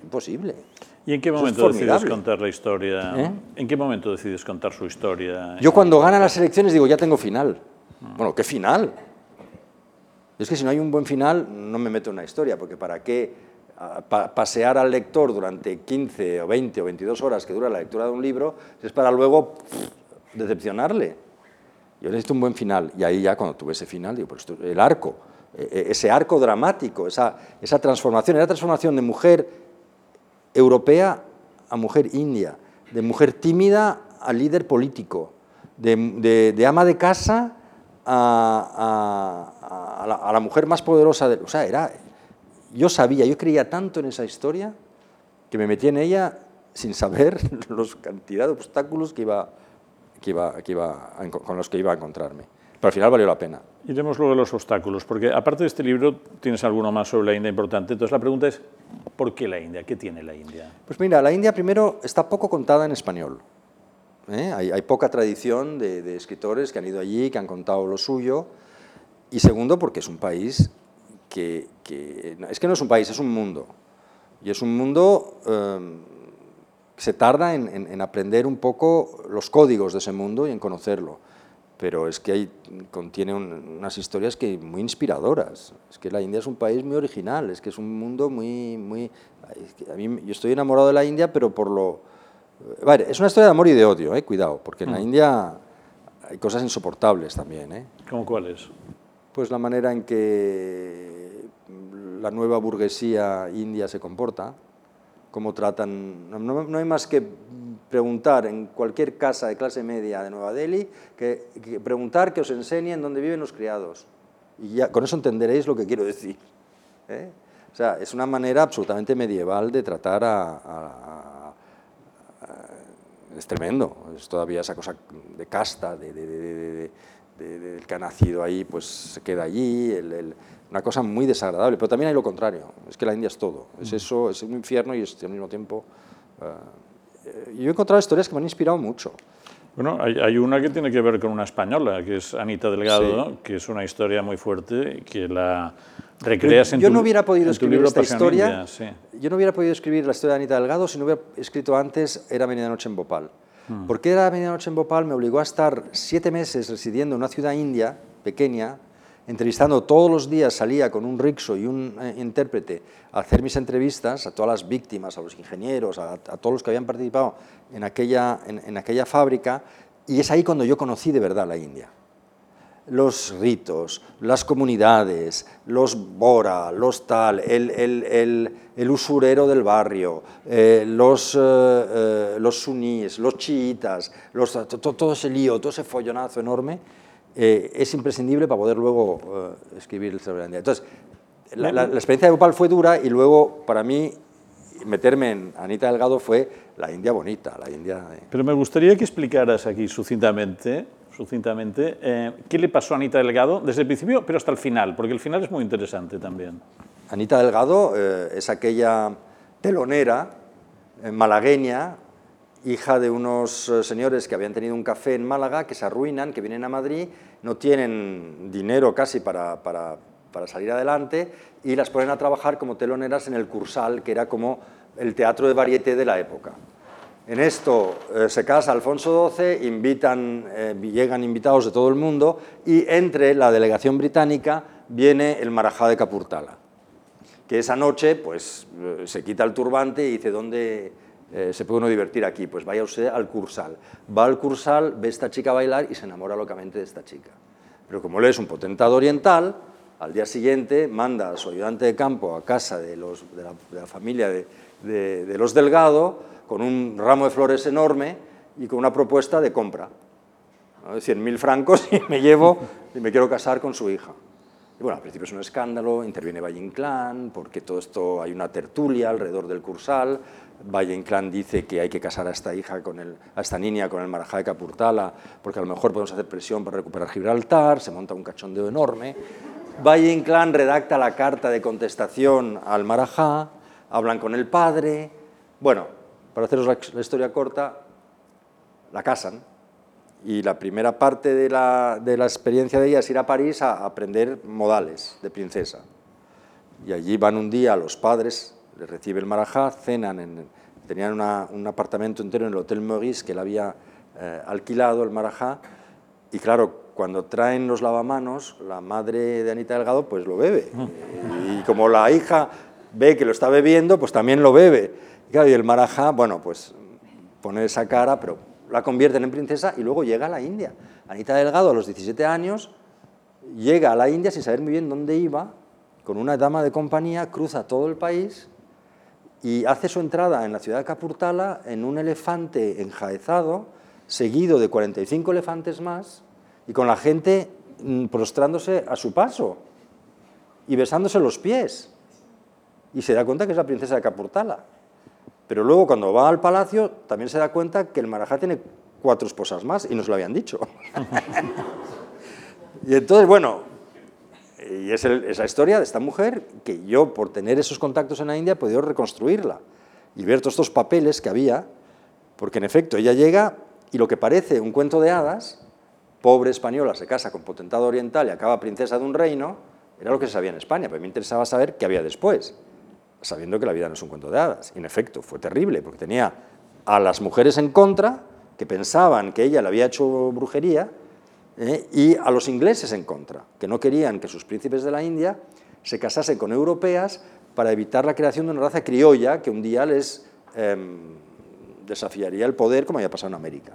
Speaker 2: imposible.
Speaker 1: ¿Y en qué momento decides contar la historia? ¿Eh? ¿En qué momento decides contar su historia?
Speaker 2: Yo cuando gana las elecciones digo, ya tengo final. Bueno, ¿qué final? Es que si no hay un buen final, no me meto en una historia, porque ¿para qué pasear al lector durante 15 o 20 o 22 horas que dura la lectura de un libro es para luego decepcionarle? Yo necesito un buen final. Y ahí ya cuando tuve ese final, digo, pues el arco, e, e, ese arco dramático, esa, esa transformación, era transformación de mujer europea a mujer india, de mujer tímida a líder político, de, ama de casa a, la, mujer más poderosa. De, o sea, era, yo sabía, yo creía tanto en esa historia que me metí en ella sin saber los cantidad de obstáculos que iba que iba, que iba con los que iba a encontrarme. Pero al final valió la pena.
Speaker 1: Iremos luego a los obstáculos, porque aparte de este libro, tienes alguno más sobre la India importante. Entonces la pregunta es, ¿por qué la India? ¿Qué tiene la India?
Speaker 2: Pues mira, la India primero está poco contada en español. ¿eh? Hay, poca tradición de, escritores que han ido allí, que han contado lo suyo. Y segundo, porque es un país que, que es que no es un país, es un mundo. Y es un mundo... Eh, se tarda en, aprender un poco los códigos de ese mundo y en conocerlo. Pero es que hay, contiene unas historias que muy inspiradoras. Es que la India es un país muy original, es que es un mundo muy... muy a mí, yo estoy enamorado de la India, pero por lo... Vale, es una historia de amor y de odio, eh, cuidado, porque en la mm. India hay cosas insoportables también. Eh.
Speaker 1: ¿Cómo cuáles?
Speaker 2: Pues la manera en que la nueva burguesía india se comporta, cómo tratan. No, hay más que preguntar en cualquier casa de clase media de Nueva Delhi, que, preguntar que os enseñen dónde viven los criados. Y ya con eso entenderéis lo que quiero decir. ¿eh? O sea, es una manera absolutamente medieval de tratar a... es tremendo, es todavía esa cosa de casta, de, del que ha nacido ahí, pues se queda allí, el, una cosa muy desagradable, pero también hay lo contrario, es que la India es todo, es mm. eso, es un infierno y es al mismo tiempo... Uh, yo he encontrado historias que me han inspirado mucho.
Speaker 1: Bueno, hay, una que tiene que ver con una española, que es Anita Delgado, que es una historia muy fuerte, que la recreas en
Speaker 2: yo no hubiera podido escribir esta historia, yo no hubiera podido escribir la historia de Anita Delgado si no hubiera escrito antes Era Noche en Bhopal. Mm. Porque Era Noche en Bhopal me obligó a estar siete meses residiendo en una ciudad india pequeña, entrevistando todos los días, salía con un rixo y un eh, intérprete a hacer mis entrevistas a todas las víctimas, a los ingenieros, a, todos los que habían participado en aquella, fábrica, y es ahí cuando yo conocí de verdad la India. Los ritos, las comunidades, los bora, los tal, el, usurero del barrio, eh, los, eh, los suníes, los chiitas, los, todo ese lío, todo ese follonazo enorme, eh, es imprescindible para poder luego eh, escribir el sobre la India. Entonces, la, la, experiencia de Bhopal fue dura y luego, para mí, meterme en Anita Delgado fue la India bonita, la India...
Speaker 1: Pero me gustaría que explicaras aquí sucintamente, sucintamente eh, qué le pasó a Anita Delgado desde el principio, pero hasta el final, porque el final es muy interesante también.
Speaker 2: Anita Delgado es aquella telonera malagueña hija de unos eh, señores que habían tenido un café en Málaga, que se arruinan, que vienen a Madrid, no tienen dinero casi para, para, para, salir adelante y las ponen a trabajar como teloneras en el Cursal, que era como el teatro de varieté de la época. En esto eh, se casa Alfonso XII, invitan, eh, llegan invitados de todo el mundo y entre la delegación británica viene el Marajá de Capurtala, que esa noche pues, se quita el turbante y dice, ¿dónde, eh, se puede uno divertir aquí, pues vaya usted al Cursal. Va al Cursal, ve a esta chica bailar y se enamora locamente de esta chica. Pero como él es un potentado oriental, al día siguiente manda a su ayudante de campo a casa de, los, de, la, familia de, de, los Delgado con un ramo de flores enorme y con una propuesta de compra. ¿no? De 100.000 francos y me llevo y me quiero casar con su hija. Bueno, al principio es un escándalo, interviene Valle Inclán, porque todo esto hay una tertulia alrededor del Cursal. Valle Inclán dice que hay que casar a esta hija con el, a esta niña con el Marajá de Capurtala, porque a lo mejor podemos hacer presión para recuperar Gibraltar, se monta un cachondeo enorme. Valle Inclán redacta la carta de contestación al Marajá, hablan con el padre. Bueno, para haceros la historia corta, la casan y la primera parte de la, de la, experiencia de ella es ir a París a aprender modales de princesa. Y allí van un día los padres, les recibe el marajá, cenan, en, tenían un apartamento entero en el Hotel Maurice que él había eh, alquilado, el marajá, y claro, cuando traen los lavamanos, la madre de Anita Delgado pues lo bebe. Y como la hija ve que lo está bebiendo, pues también lo bebe. Y, claro, y el marajá, bueno, pues pone esa cara, pero la convierten en princesa y luego llega a la India. Anita Delgado a los 17 años llega a la India sin saber muy bien dónde iba, con una dama de compañía, cruza todo el país y hace su entrada en la ciudad de Capurtala en un elefante enjaezado, seguido de 45 elefantes más, y con la gente mm, prostrándose a su paso y besándose los pies. Y se da cuenta que es la princesa de Capurtala. Pero luego cuando va al palacio también se da cuenta que el Marajá tiene cuatro esposas más y nos lo habían dicho. y entonces, bueno, y es esa historia de esta mujer que yo, por tener esos contactos en la India, he podido reconstruirla y ver todos estos papeles que había, porque en efecto ella llega y lo que parece un cuento de hadas, pobre española se casa con potentado oriental y acaba princesa de un reino, era lo que se sabía en España, pero me interesaba saber qué había después sabiendo que la vida no es un cuento de hadas. en efecto, fue terrible, porque tenía a las mujeres en contra, que pensaban que ella le había hecho brujería, ¿eh? y a los ingleses en contra, que no querían que sus príncipes de la India se casasen con europeas para evitar la creación de una raza criolla que un día les em, desafiaría el poder, como había pasado en América.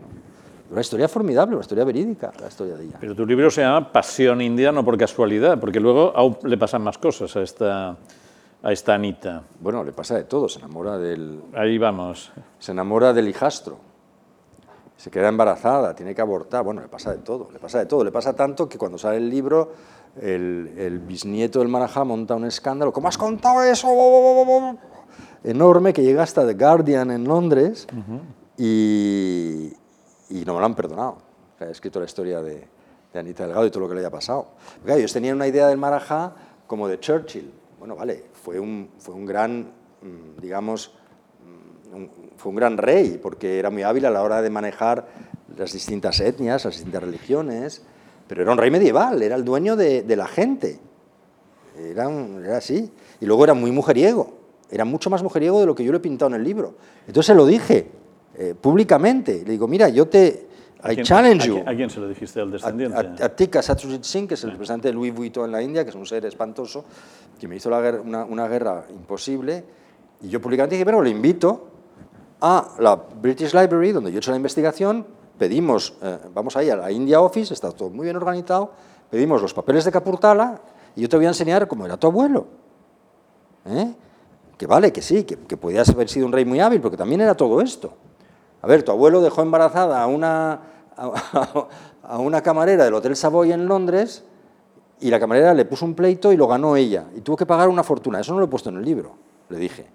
Speaker 2: Una historia formidable, una historia verídica, la historia de ella.
Speaker 1: Pero tu libro se llama Pasión India, no por casualidad, porque luego le pasan más cosas a esta a esta Anita?
Speaker 2: Bueno, le pasa de todo, se enamora del...
Speaker 1: Ahí vamos.
Speaker 2: Se enamora del hijastro, se queda embarazada, tiene que abortar, bueno, le pasa de todo, le pasa de todo, le pasa tanto que cuando sale el libro, el, bisnieto del Marajá monta un escándalo, ¿cómo has contado eso? Enorme que llega hasta The Guardian en Londres y, no me lo han perdonado. he escrito la historia de, Anita Delgado y todo lo que le haya pasado. Porque, ellos tenían una idea del Marajá como de Churchill. Bueno, vale, fue un, fue un gran, mm, digamos, mm, fue un gran rey, porque era muy hábil a la hora de manejar las distintas etnias, las distintas religiones, pero era un rey medieval, era el dueño de, la gente. Era, así. Y luego era muy mujeriego, era mucho más mujeriego de lo que yo le he pintado en el libro. Entonces se lo dije eh, públicamente, le digo, mira, yo te, I challenge you.
Speaker 1: ¿A quién se lo dijiste al descendiente?
Speaker 2: A, a, Tika Singh, que es el representante de Louis Vuitton en la India, que es un ser espantoso, que me hizo la guerra, una, guerra imposible. Y yo públicamente dije, pero le invito a la British Library, donde yo he hecho la investigación, pedimos, eh, vamos ahí a la India Office, está todo muy bien organizado, pedimos los papeles de Capurtala y yo te voy a enseñar cómo era tu abuelo. ¿Eh? Que vale, que sí, que, que podías haber sido un rey muy hábil, porque también era todo esto. A ver, tu abuelo dejó embarazada a una, a, una camarera del Hotel Savoy en Londres y la camarera le puso un pleito y lo ganó ella. Y tuvo que pagar una fortuna. Eso no lo he puesto en el libro, le dije.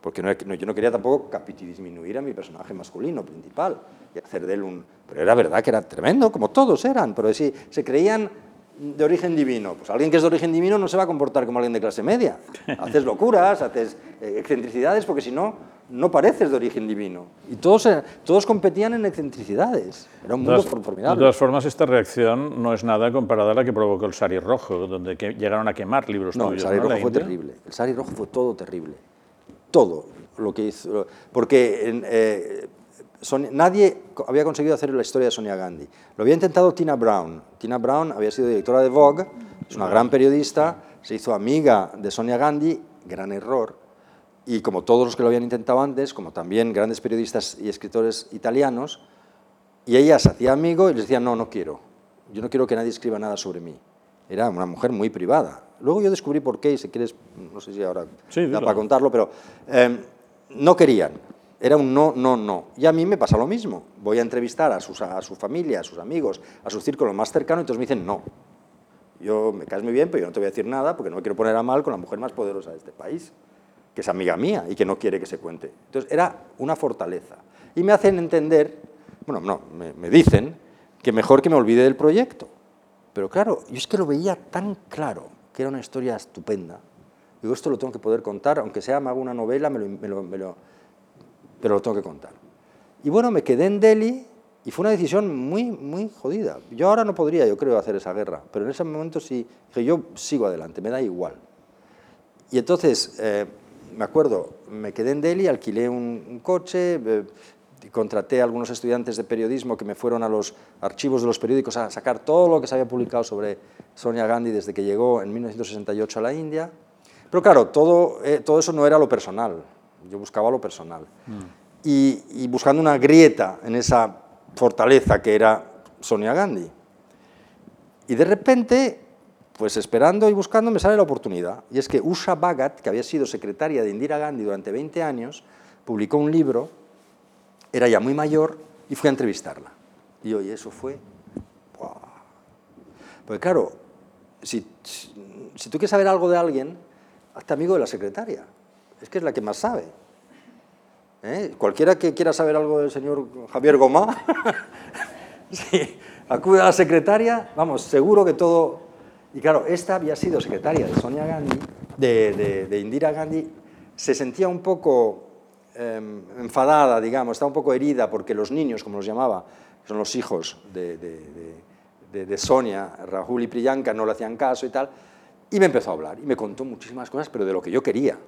Speaker 2: Porque yo no quería tampoco disminuir a mi personaje masculino principal y hacer de él un... Pero era verdad que era tremendo, como todos eran. Pero sí, se creían de origen divino. Pues alguien que es de origen divino no se va a comportar como alguien de clase media. Haces locuras, haces eh, excentricidades, porque si no, no pareces de origen divino. Y todos, eh, todos competían en excentricidades. Era un mundo formidable.
Speaker 1: De todas formas, esta reacción no es nada comparada a la que provocó el Sari Rojo, donde llegaron a quemar libros
Speaker 2: no,
Speaker 1: tuyos.
Speaker 2: El Sari Rojo fue terrible. El Sari Rojo fue todo terrible. Todo lo que hizo. Porque eh, nadie había conseguido hacer la historia de Sonia Gandhi. Lo había intentado Tina Brown. Tina Brown había sido directora de Vogue, es una gran periodista, se hizo amiga de Sonia Gandhi, gran error, y como todos los que lo habían intentado antes, como también grandes periodistas y escritores italianos, y ella se hacía amigo y les decía, no, no quiero, yo no quiero que nadie escriba nada sobre mí. Era una mujer muy privada. Luego yo descubrí por qué, y si quieres, no sé si ahora da para contarlo, pero eh, no querían era un no, no, no. Y a mí me pasa lo mismo. Voy a entrevistar a, sus, a su familia, a sus amigos, a su círculo más cercano y todos me dicen no. yo me caes muy bien, pero yo no te voy a decir nada porque no me quiero poner a mal con la mujer más poderosa de este país, es amiga mía y que no quiere que se cuente. Entonces era una fortaleza. Y me hacen entender, bueno, no, me, me dicen que mejor que me olvide del proyecto. Pero claro, yo es que lo veía tan claro, que era una historia estupenda. Digo, esto lo tengo que poder contar, aunque sea me hago una novela, me lo, me lo, pero lo tengo que contar. Y bueno, me quedé en Delhi y fue una decisión muy, muy jodida. Yo ahora no podría, yo creo, hacer esa guerra, pero en ese momento sí, dije, yo sigo adelante, me da igual. Y entonces, eh, me acuerdo, me quedé en Delhi, alquilé un, coche, eh, contraté a algunos estudiantes de periodismo que me fueron a los archivos de los periódicos a sacar todo lo que se había publicado sobre Sonia Gandhi desde que llegó en 1968 a la India. Pero claro, todo, eh, todo eso no era lo personal, yo buscaba lo personal. Mm. Y, y buscando una grieta en esa fortaleza que era Sonia Gandhi. Y de repente, pues esperando y buscando, me sale la oportunidad. Y es que Usha Bhagat, que había sido secretaria de Indira Gandhi durante 20 años, publicó un libro, era ya muy mayor, y fui a entrevistarla. Y oye, eso fue... Porque claro, si, si tú quieres saber algo de alguien, hazte amigo de la secretaria. Es que es la que más sabe. ¿Eh? Cualquiera que quiera saber algo del señor Javier Gomá, acude a la secretaria, vamos, seguro que todo... Y claro, esta había sido secretaria de Sonia Gandhi, de, Indira Gandhi, se sentía un poco em, enfadada, digamos, estaba un poco herida porque los niños, como los llamaba, son los hijos de, Sonia, Rahul y Priyanka, no le hacían caso y tal, y me empezó a hablar y me contó muchísimas cosas, pero de lo que yo quería.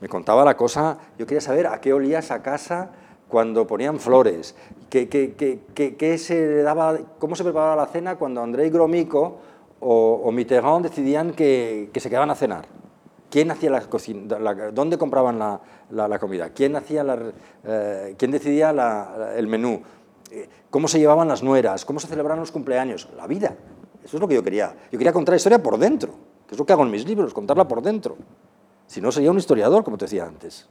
Speaker 2: Me contaba la cosa, yo quería saber a qué olía esa casa cuando ponían flores, qué, qué, se daba, cómo se preparaba la cena cuando Andrei Gromyko o, o Mitterrand decidían que, se quedaban a cenar. ¿Quién hacía la cocina? ¿Dónde compraban la, la, comida? ¿Quién, hacía la, eh, ¿quién decidía el menú? Eh, ¿Cómo se llevaban las nueras? ¿Cómo se celebraban los cumpleaños? La vida. Eso es lo que yo quería. Yo quería contar la historia por dentro, que es lo que hago en mis libros, contarla por dentro. Si no, sería un historiador, como te decía antes.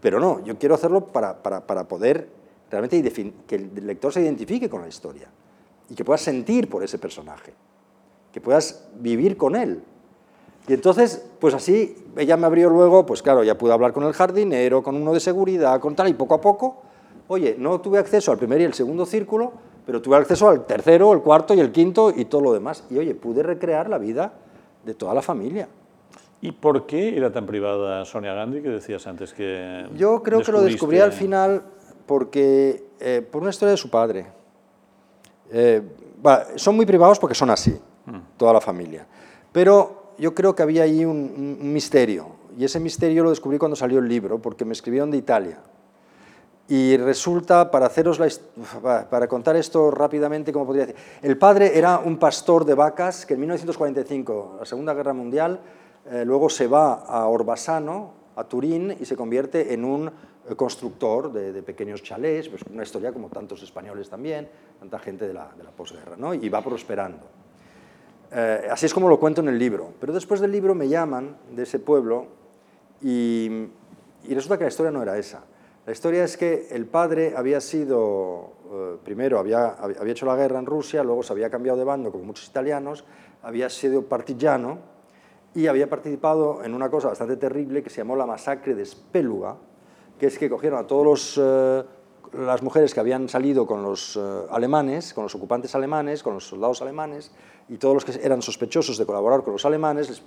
Speaker 2: Pero no, yo quiero hacerlo para, poder realmente que el lector se identifique con la historia y que puedas sentir por ese personaje, que puedas vivir con él. Y entonces, pues así, ella me abrió luego, pues claro, ya pude hablar con el jardinero, con uno de seguridad, con tal, y poco a poco, oye, no tuve acceso al primer y el segundo círculo, pero tuve acceso al tercero, el cuarto y el quinto y todo lo demás. Y oye, pude recrear la vida de toda la familia.
Speaker 1: ¿Y por qué era tan privada Sonia Gandhi que decías antes que...
Speaker 2: Yo creo que lo descubrí al final porque, eh, por una historia de su padre. Eh, son muy privados porque son así. Toda la familia. Pero yo creo que había ahí un, misterio, y ese misterio lo descubrí cuando salió el libro, porque me escribieron de Italia. Y resulta, para, haceros para contar esto rápidamente, como podría decir, el padre era un pastor de vacas que en 1945, la Segunda Guerra Mundial, eh, luego se va a Orbasano, a Turín, y se convierte en un eh, constructor de, pequeños chalés, pues una historia como tantos españoles también, tanta gente de la, de la posguerra, ¿no? y va prosperando. Eh, así es como lo cuento en el libro. Pero después del libro me llaman de ese pueblo y, resulta que la historia no era esa. La historia es que el padre había sido, primero había, había hecho la guerra en Rusia, luego se había cambiado de bando como muchos italianos, había sido partigiano, y había participado en una cosa bastante terrible que se llamó la masacre de Spéluga, que es que cogieron a todas eh, las mujeres que habían salido con los eh, alemanes, con los ocupantes alemanes, con los soldados alemanes, y todos los que eran sospechosos de colaborar con los alemanes, les,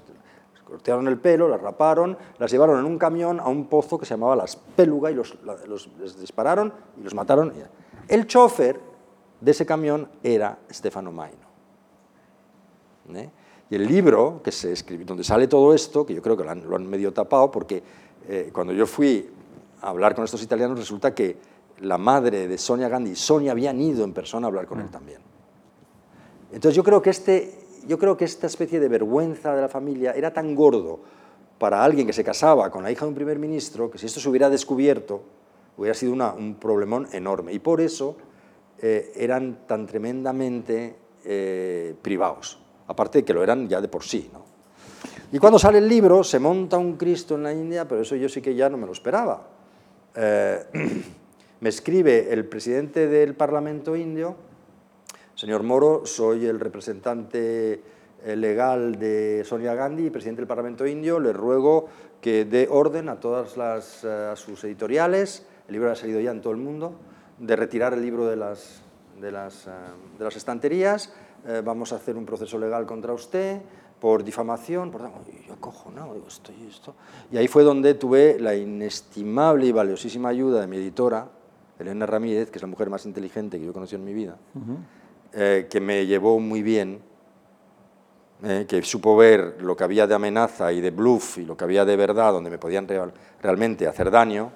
Speaker 2: cortaron el pelo, las raparon, las llevaron en un camión a un pozo que se llamaba la Spéluga y los, les dispararon y los mataron. El chofer de ese camión era Stefano Maino. ¿eh? Y el libro, que se escribe, donde sale todo esto, que yo creo que lo han, medio tapado, porque eh, cuando yo fui a hablar con estos italianos, resulta que la madre de Sonia Gandhi, Sonia, habían ido en persona a hablar con él mm. también. Entonces yo creo que, este, yo creo que esta especie de vergüenza de la familia era tan gordo para alguien que se casaba con la hija de un primer ministro, que si esto se hubiera descubierto, hubiera sido un problemón enorme. Y por eso eh, eran tan tremendamente eh, privados aparte de que lo eran ya de por sí. ¿no? Y cuando sale el libro, se monta un Cristo en la India, pero eso yo sí que ya no me lo esperaba. Eh, me escribe el presidente del Parlamento indio, señor Moro, soy el representante eh, legal de Sonia Gandhi, presidente del Parlamento Indio, le ruego que dé orden a todas las, eh, sus editoriales, el libro ha salido ya en todo el mundo, de retirar el libro de las, de las, eh, de las estanterías, vamos a hacer un proceso legal contra usted por difamación, por yo cojo, no, esto y esto. Y ahí fue donde tuve la inestimable y valiosísima ayuda de mi editora, Elena Ramírez, que es la mujer más inteligente que yo he conocido en mi vida, que me llevó muy bien eh, que supo ver lo que había de amenaza y de bluff y lo que había de verdad, donde me podían realmente hacer daño,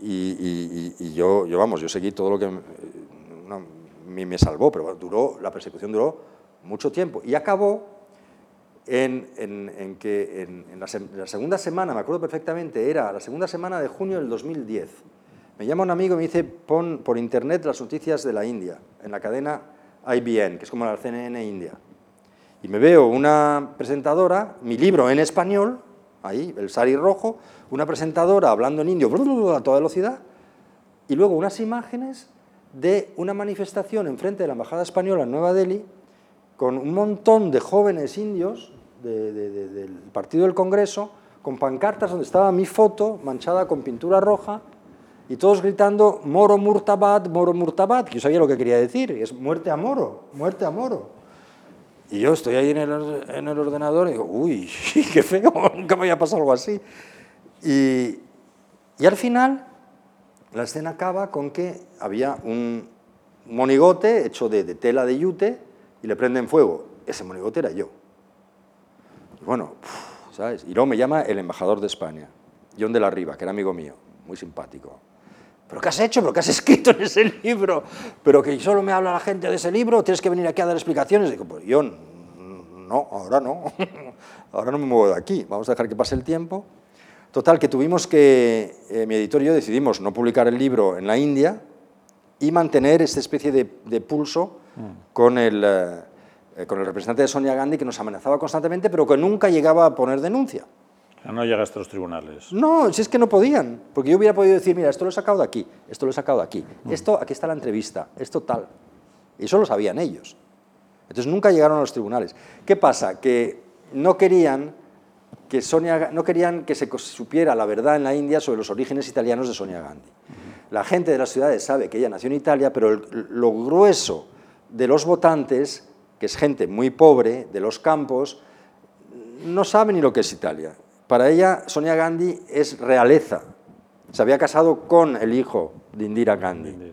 Speaker 2: y, yo, yo, vamos, yo seguí todo lo que me, me salvó, pero duró, la persecución duró mucho tiempo, y acabó en, en, que en, la, la, segunda semana, me acuerdo perfectamente, era la segunda semana de junio del 2010. Me llama un amigo y me dice, pon por internet las noticias de la India, en la cadena IBN, que es como la CNN India. Y me veo una presentadora, mi libro en español, ahí, el sari rojo, una presentadora hablando en indio a toda velocidad, y luego unas imágenes de una manifestación enfrente de la Embajada Española en Nueva Delhi, con un montón de jóvenes indios del Partido del Congreso, con pancartas donde estaba mi foto manchada con pintura roja, y todos gritando Moro Murtabad, Moro Murtabad, que yo sabía lo que quería decir, es muerte a Moro, muerte a Moro. Y yo estoy ahí en el, en el ordenador y digo, uy, qué feo, nunca me había pasado algo así. Y, y al final, la escena acaba con que había un monigote hecho de, tela de yute y le prenden fuego. Ese monigote era yo. Y bueno, ¿sabes? Y luego me llama el embajador de España, John de la Riva, que era amigo mío, muy simpático. ¿Pero qué has hecho? ¿Pero qué has escrito en ese libro? ¿Pero que solo me habla la gente de ese libro? ¿Tienes que venir aquí a dar explicaciones? Digo, pues yo no, ahora no. ahora no me muevo de aquí. Vamos a dejar que pase el tiempo. Total, que tuvimos que, eh, mi editor y yo decidimos no publicar el libro en la India y mantener esta especie de, pulso mm. con el, eh, con el representante de Sonia Gandhi que nos amenazaba constantemente, pero que nunca llegaba a poner denuncia.
Speaker 1: No llegaste a los tribunales.
Speaker 2: No, si es que no podían, porque yo hubiera podido decir, mira, esto lo he sacado de aquí, esto lo he sacado de aquí, mm. esto, aquí está la entrevista, esto tal. Y eso lo sabían ellos. Entonces nunca llegaron a los tribunales. ¿Qué pasa? Que no querían que, Sonia, no querían que se supiera la verdad en la India sobre los orígenes italianos de Sonia Gandhi. La gente de las ciudades sabe que ella nació en Italia, pero lo grueso de los votantes, que es gente muy pobre de los campos, no sabe ni lo que es Italia. Para ella, Sonia Gandhi es realeza. Se había casado con el hijo de Indira Gandhi.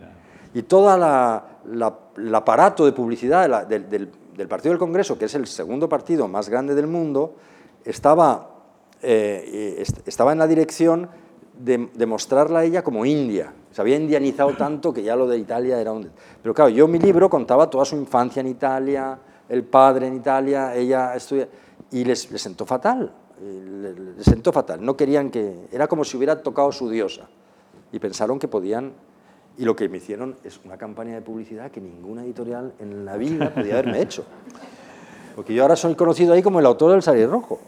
Speaker 2: Y todo el aparato de publicidad del, Partido del Congreso, que es el segundo partido más grande del mundo, estaba, eh, estaba en la dirección de, mostrarla a ella como India. Se había indianizado tanto que ya lo de Italia era un... Pero claro, yo mi libro contaba toda su infancia en Italia, el padre en Italia, ella estudia... Y les, les sentó fatal le, sentó fatal. No querían que... Era como si hubiera tocado su diosa. Y pensaron que podían... Y lo que me hicieron es una campaña de publicidad que ninguna editorial en la vida podía haberme hecho. Porque yo ahora soy conocido ahí como el autor del Salir Rojo,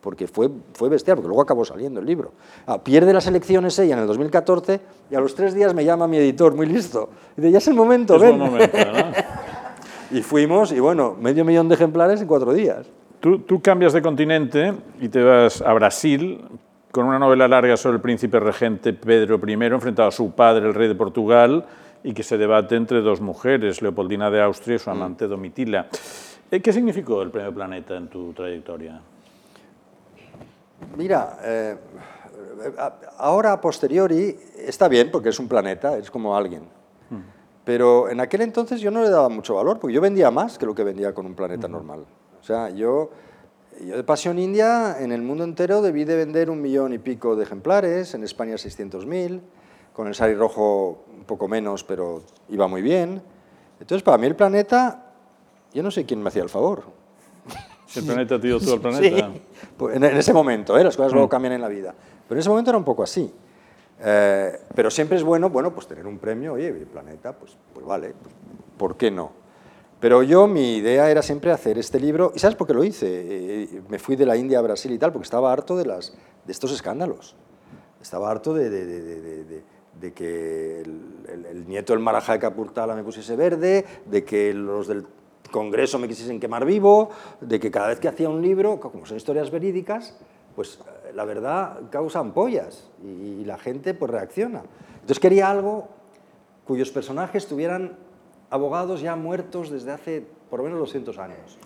Speaker 2: porque fue, fue bestial, porque luego acabó saliendo el libro. Ah, pierde las elecciones ella en el 2014 y a los tres días me llama mi editor, muy listo. Y dice, ya es el momento, ven. y fuimos, y bueno, medio millón de ejemplares en cuatro días.
Speaker 1: Tú, cambias de continente y te vas a Brasil con una novela larga sobre el príncipe regente Pedro I, enfrentado a su padre, el rey de Portugal, y que se debate entre dos mujeres, Leopoldina de Austria y su amante Domitila. Eh, ¿Qué significó el Premio Planeta en tu trayectoria?
Speaker 2: Mira, eh, ahora a posteriori está bien porque es un planeta, es como alguien. Mm. Pero en aquel entonces yo no le daba mucho valor porque yo vendía más que lo que vendía con un planeta normal. O sea, yo, yo de Pasión India en el mundo entero debí de vender un millón y pico de ejemplares, en España 600.000, con el Sari Rojo un poco menos, pero iba muy bien. Entonces, para mí el planeta, yo no sé quién me hacía el favor.
Speaker 1: ¿El planeta tío tú al planeta?
Speaker 2: Sí, pues en, ese momento, ¿eh? las cosas luego mm. cambian en la vida. Pero en ese momento era un poco así. Eh, pero siempre es bueno, bueno, pues tener un premio, oye, el planeta, pues, pues vale, ¿por qué no? Pero yo, mi idea era siempre hacer este libro, y ¿sabes por qué lo hice? Eh, me fui de la India a Brasil y tal, porque estaba harto de, las, de estos escándalos. Estaba harto de, de, que el, nieto del Maraja de Capurtala me pusiese verde, de que los del Congreso me quisiesen quemar vivo, de que cada vez que hacía un libro, como son historias verídicas, pues eh, la verdad causa ampollas y, la gente pues reacciona. Entonces quería algo cuyos personajes tuvieran abogados ya muertos desde hace por lo menos 200 años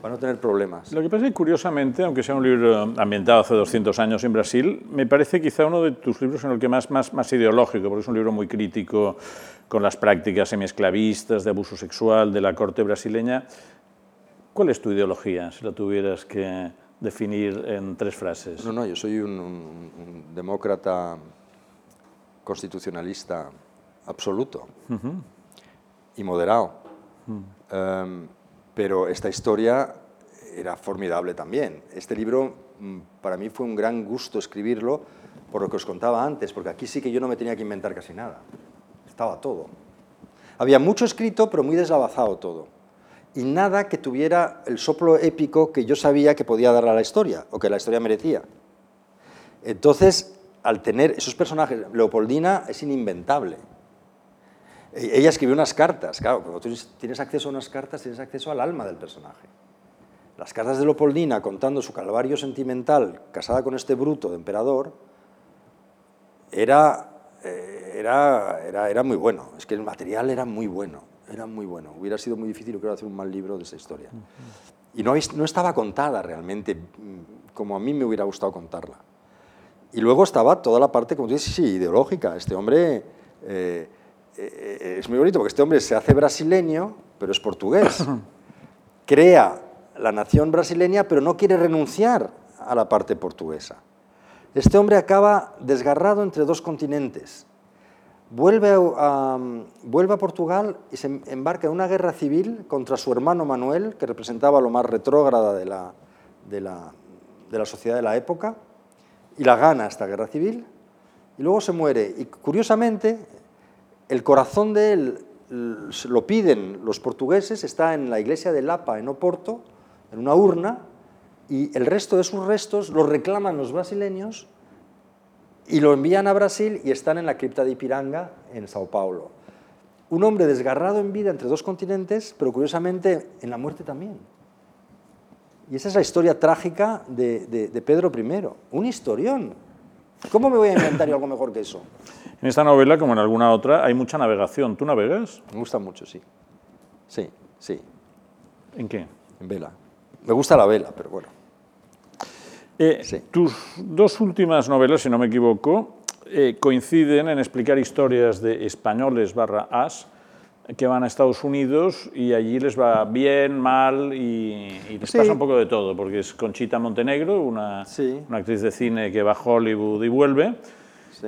Speaker 2: para no tener problemas.
Speaker 1: Lo que pasa es que, curiosamente, aunque sea un libro ambientado hace 200 años en Brasil, me parece quizá uno de tus libros en el que más, más, más ideológico, porque es un libro muy crítico con las prácticas semiesclavistas, de abuso sexual de la corte brasileña. ¿Cuál es tu ideología, si la tuvieras que definir en tres frases?
Speaker 2: No, no, yo soy un, demócrata constitucionalista absoluto y moderado. Em, pero esta historia era formidable también. Este libro mm, para mí fue un gran gusto escribirlo por lo que os contaba antes, porque aquí sí que yo no me tenía que inventar casi nada. Estaba todo. Había mucho escrito, pero muy deslavazado todo. Y nada que tuviera el soplo épico que yo sabía que podía darle a la historia, o que la historia merecía. Entonces, al tener esos personajes, Leopoldina es ininventable. Ella escribió unas cartas, claro, cuando tú tienes acceso a unas cartas, tienes acceso al alma del personaje. Las cartas de Leopoldina contando su calvario sentimental, casada con este bruto de emperador, era, eh, era, era, era, muy bueno. Es que el material era muy bueno, era muy bueno. Hubiera sido muy difícil, creo, hacer un mal libro de esa historia. Y no, no estaba contada realmente mm, como a mí me hubiera gustado contarla. Y luego estaba toda la parte, como tú dices, sí, ideológica. Este hombre... Eh, eh, es muy bonito porque este hombre se hace brasileño, pero es portugués. Crea la nación brasileña, pero no quiere renunciar a la parte portuguesa. Este hombre acaba desgarrado entre dos continentes. Vuelve a, vuelve a Portugal y se embarca en una guerra civil contra su hermano Manuel, que representaba lo más retrógrada de la, de la, de la sociedad de la época, y la gana esta guerra civil, y luego se muere. Y curiosamente, el corazón de él lo piden los portugueses, está en la iglesia de Lapa, en Oporto, en una urna, y el resto de sus restos los reclaman los brasileños y lo envían a Brasil y están en la cripta de Ipiranga, en Sao Paulo. Un hombre desgarrado en vida entre dos continentes, pero curiosamente en la muerte también. Y esa es la historia trágica de, de Pedro I, un historión. ¿Cómo me voy a inventar algo mejor que eso?
Speaker 1: En esta novela, como en alguna otra, hay mucha navegación. ¿Tú navegas?
Speaker 2: Me gusta mucho, sí. Sí, sí.
Speaker 1: ¿En qué?
Speaker 2: En vela. Me gusta la vela, pero bueno.
Speaker 1: Eh, tus dos últimas novelas, si no me equivoco, eh, coinciden en explicar historias de españoles barra as que van a Estados Unidos y allí les va bien, mal y, les pasa un poco de todo, porque es Conchita Montenegro, una, una actriz de cine que va a Hollywood y vuelve,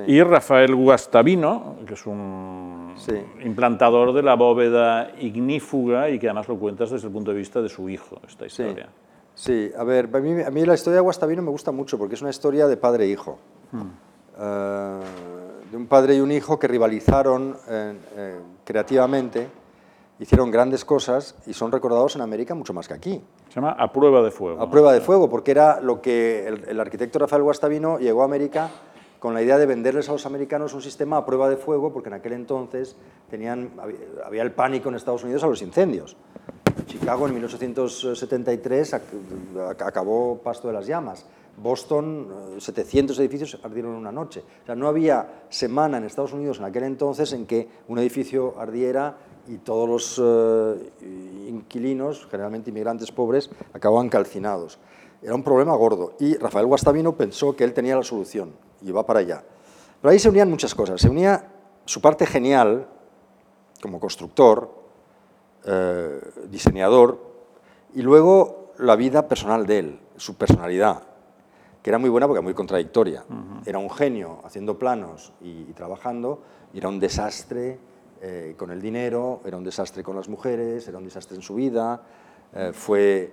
Speaker 1: y Rafael Guastavino, que es un implantador de la bóveda ignífuga y que además lo cuentas desde el punto de vista de su hijo, esta historia.
Speaker 2: Sí, a ver, a mí, a mí, la historia de Guastavino me gusta mucho porque es una historia de padre e hijo. Hmm. Eh, de un padre y un hijo que rivalizaron eh, creativamente, hicieron grandes cosas y son recordados en América mucho más que aquí.
Speaker 1: Se llama A Prueba de Fuego.
Speaker 2: A Prueba de Fuego, porque era lo que el, el arquitecto Rafael Guastavino llegó a América con la idea de venderles a los americanos un sistema a prueba de fuego, porque en aquel entonces tenían, había el pánico en Estados Unidos a los incendios. Chicago en 1873 acabó pasto de las llamas. Boston, 700 eh, edificios ardieron en una noche. O sea, no había semana en Estados Unidos en aquel entonces en que un edificio ardiera y todos los eh, inquilinos, generalmente inmigrantes pobres, acababan calcinados. Era un problema gordo y Rafael Guastavino pensó que él tenía la solución y va para allá. Pero ahí se unían muchas cosas. Se unía su parte genial como constructor, eh, diseñador, y luego la vida personal de él, su personalidad, que era muy buena porque muy contradictoria. Era un genio haciendo planos y, trabajando, y era un desastre eh, con el dinero, era un desastre con las mujeres, era un desastre en su vida, eh, fue,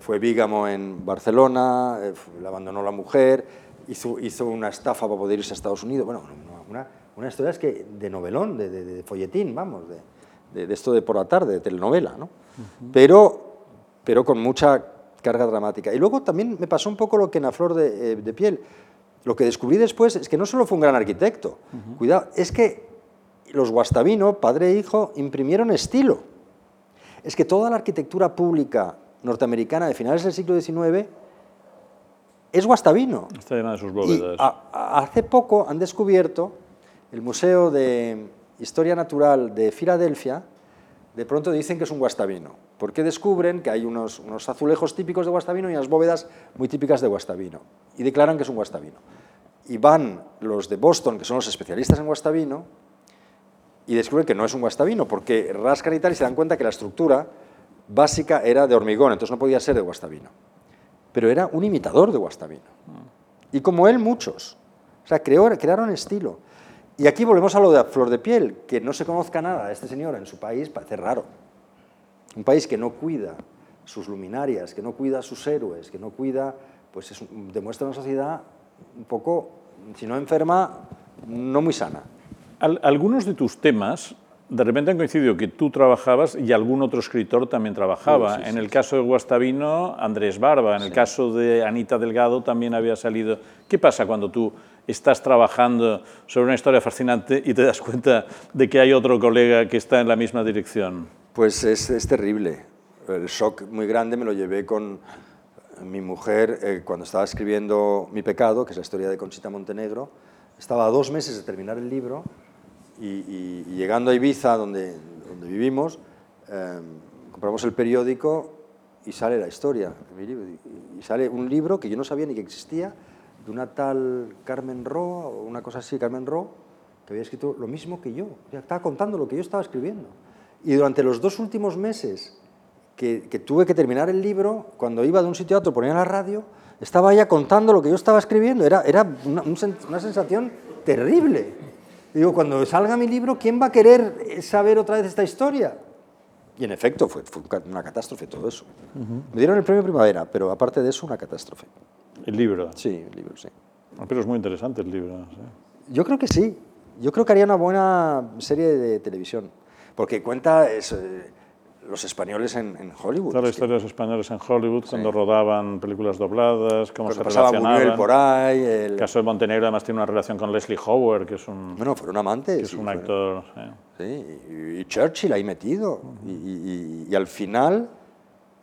Speaker 2: fue bígamo en Barcelona, le abandonó la mujer, hizo, hizo una estafa para poder irse a Estados Unidos. Bueno, una, una historia es que de novelón, de, de, folletín, vamos, de, de, esto de por la tarde, de telenovela, ¿no? pero, pero con mucha carga dramática. Y luego también me pasó un poco lo que en la flor de, eh, piel. Lo que descubrí después es que no solo fue un gran arquitecto, cuidado, es que los Guastavino, padre e hijo, imprimieron estilo. es que toda la arquitectura pública norteamericana de finales del siglo XIX es guastavino.
Speaker 1: Está llena de sus bóvedas.
Speaker 2: hace poco han descubierto el Museo de Historia Natural de Filadelfia, de pronto dicen que es un guastavino, porque descubren que hay unos, unos azulejos típicos de guastavino y unas bóvedas muy típicas de guastavino, y declaran que es un guastavino. Y van los de Boston, que son los especialistas en guastavino, y descubren que no es un guastavino, porque rascan y tal y se dan cuenta que la estructura básica era de hormigón, entonces no podía ser de guastavino. Pero era un imitador de guastavino. Y como él, muchos. O sea, creó, crearon estilo. Y aquí volvemos a lo de flor de piel, que no se conozca nada de este señor en su país parece raro. Un país que no cuida sus luminarias, que no cuida sus héroes, que no cuida, pues demuestra una sociedad un poco, si no enferma, no muy sana.
Speaker 1: algunos de tus temas de repente han coincidido que tú trabajabas y algún otro escritor también trabajaba. en el caso de Guastavino, Andrés Barba. En el caso de Anita Delgado también había salido. ¿Qué pasa cuando tú estás trabajando sobre una historia fascinante y te das cuenta de que hay otro colega que está en la misma dirección?
Speaker 2: Pues es, es terrible. El shock muy grande me lo llevé con mi mujer eh, cuando estaba escribiendo Mi pecado, que es la historia de Conchita Montenegro. Estaba a dos meses de terminar el libro y, llegando a Ibiza, donde, donde vivimos, em, compramos el periódico y sale la historia. Y sale un libro que yo no sabía ni que existía, de una tal Carmen Ro, o una cosa así, Carmen Ro, que había escrito lo mismo que yo. estaba contando lo que yo estaba escribiendo. Y durante los dos últimos meses que, que, tuve que terminar el libro, cuando iba de un sitio a otro, ponía la radio, estaba ya contando lo que yo estaba escribiendo. Era, era una, una sensación terrible. Digo, cuando salga mi libro, ¿quién va a querer saber otra vez esta historia? Y en efecto, fue, una catástrofe todo eso. Me dieron el premio Primavera, pero aparte de eso, una catástrofe.
Speaker 1: ¿El libro?
Speaker 2: Sí, el libro, sí.
Speaker 1: Ah, pero es muy interesante el libro.
Speaker 2: Yo creo que sí. Yo creo que haría una buena serie de televisión. Porque cuenta, eh, los españoles en, en Hollywood.
Speaker 1: Todas las historias españoles en Hollywood, cuando rodaban películas dobladas, cómo se
Speaker 2: relacionaban. por ahí. El...
Speaker 1: caso de Montenegro además tiene una relación con Leslie Howard, que es un...
Speaker 2: Bueno, fueron amantes.
Speaker 1: Que es un actor...
Speaker 2: Sí, y, Churchill ahí metido. y, y, al final,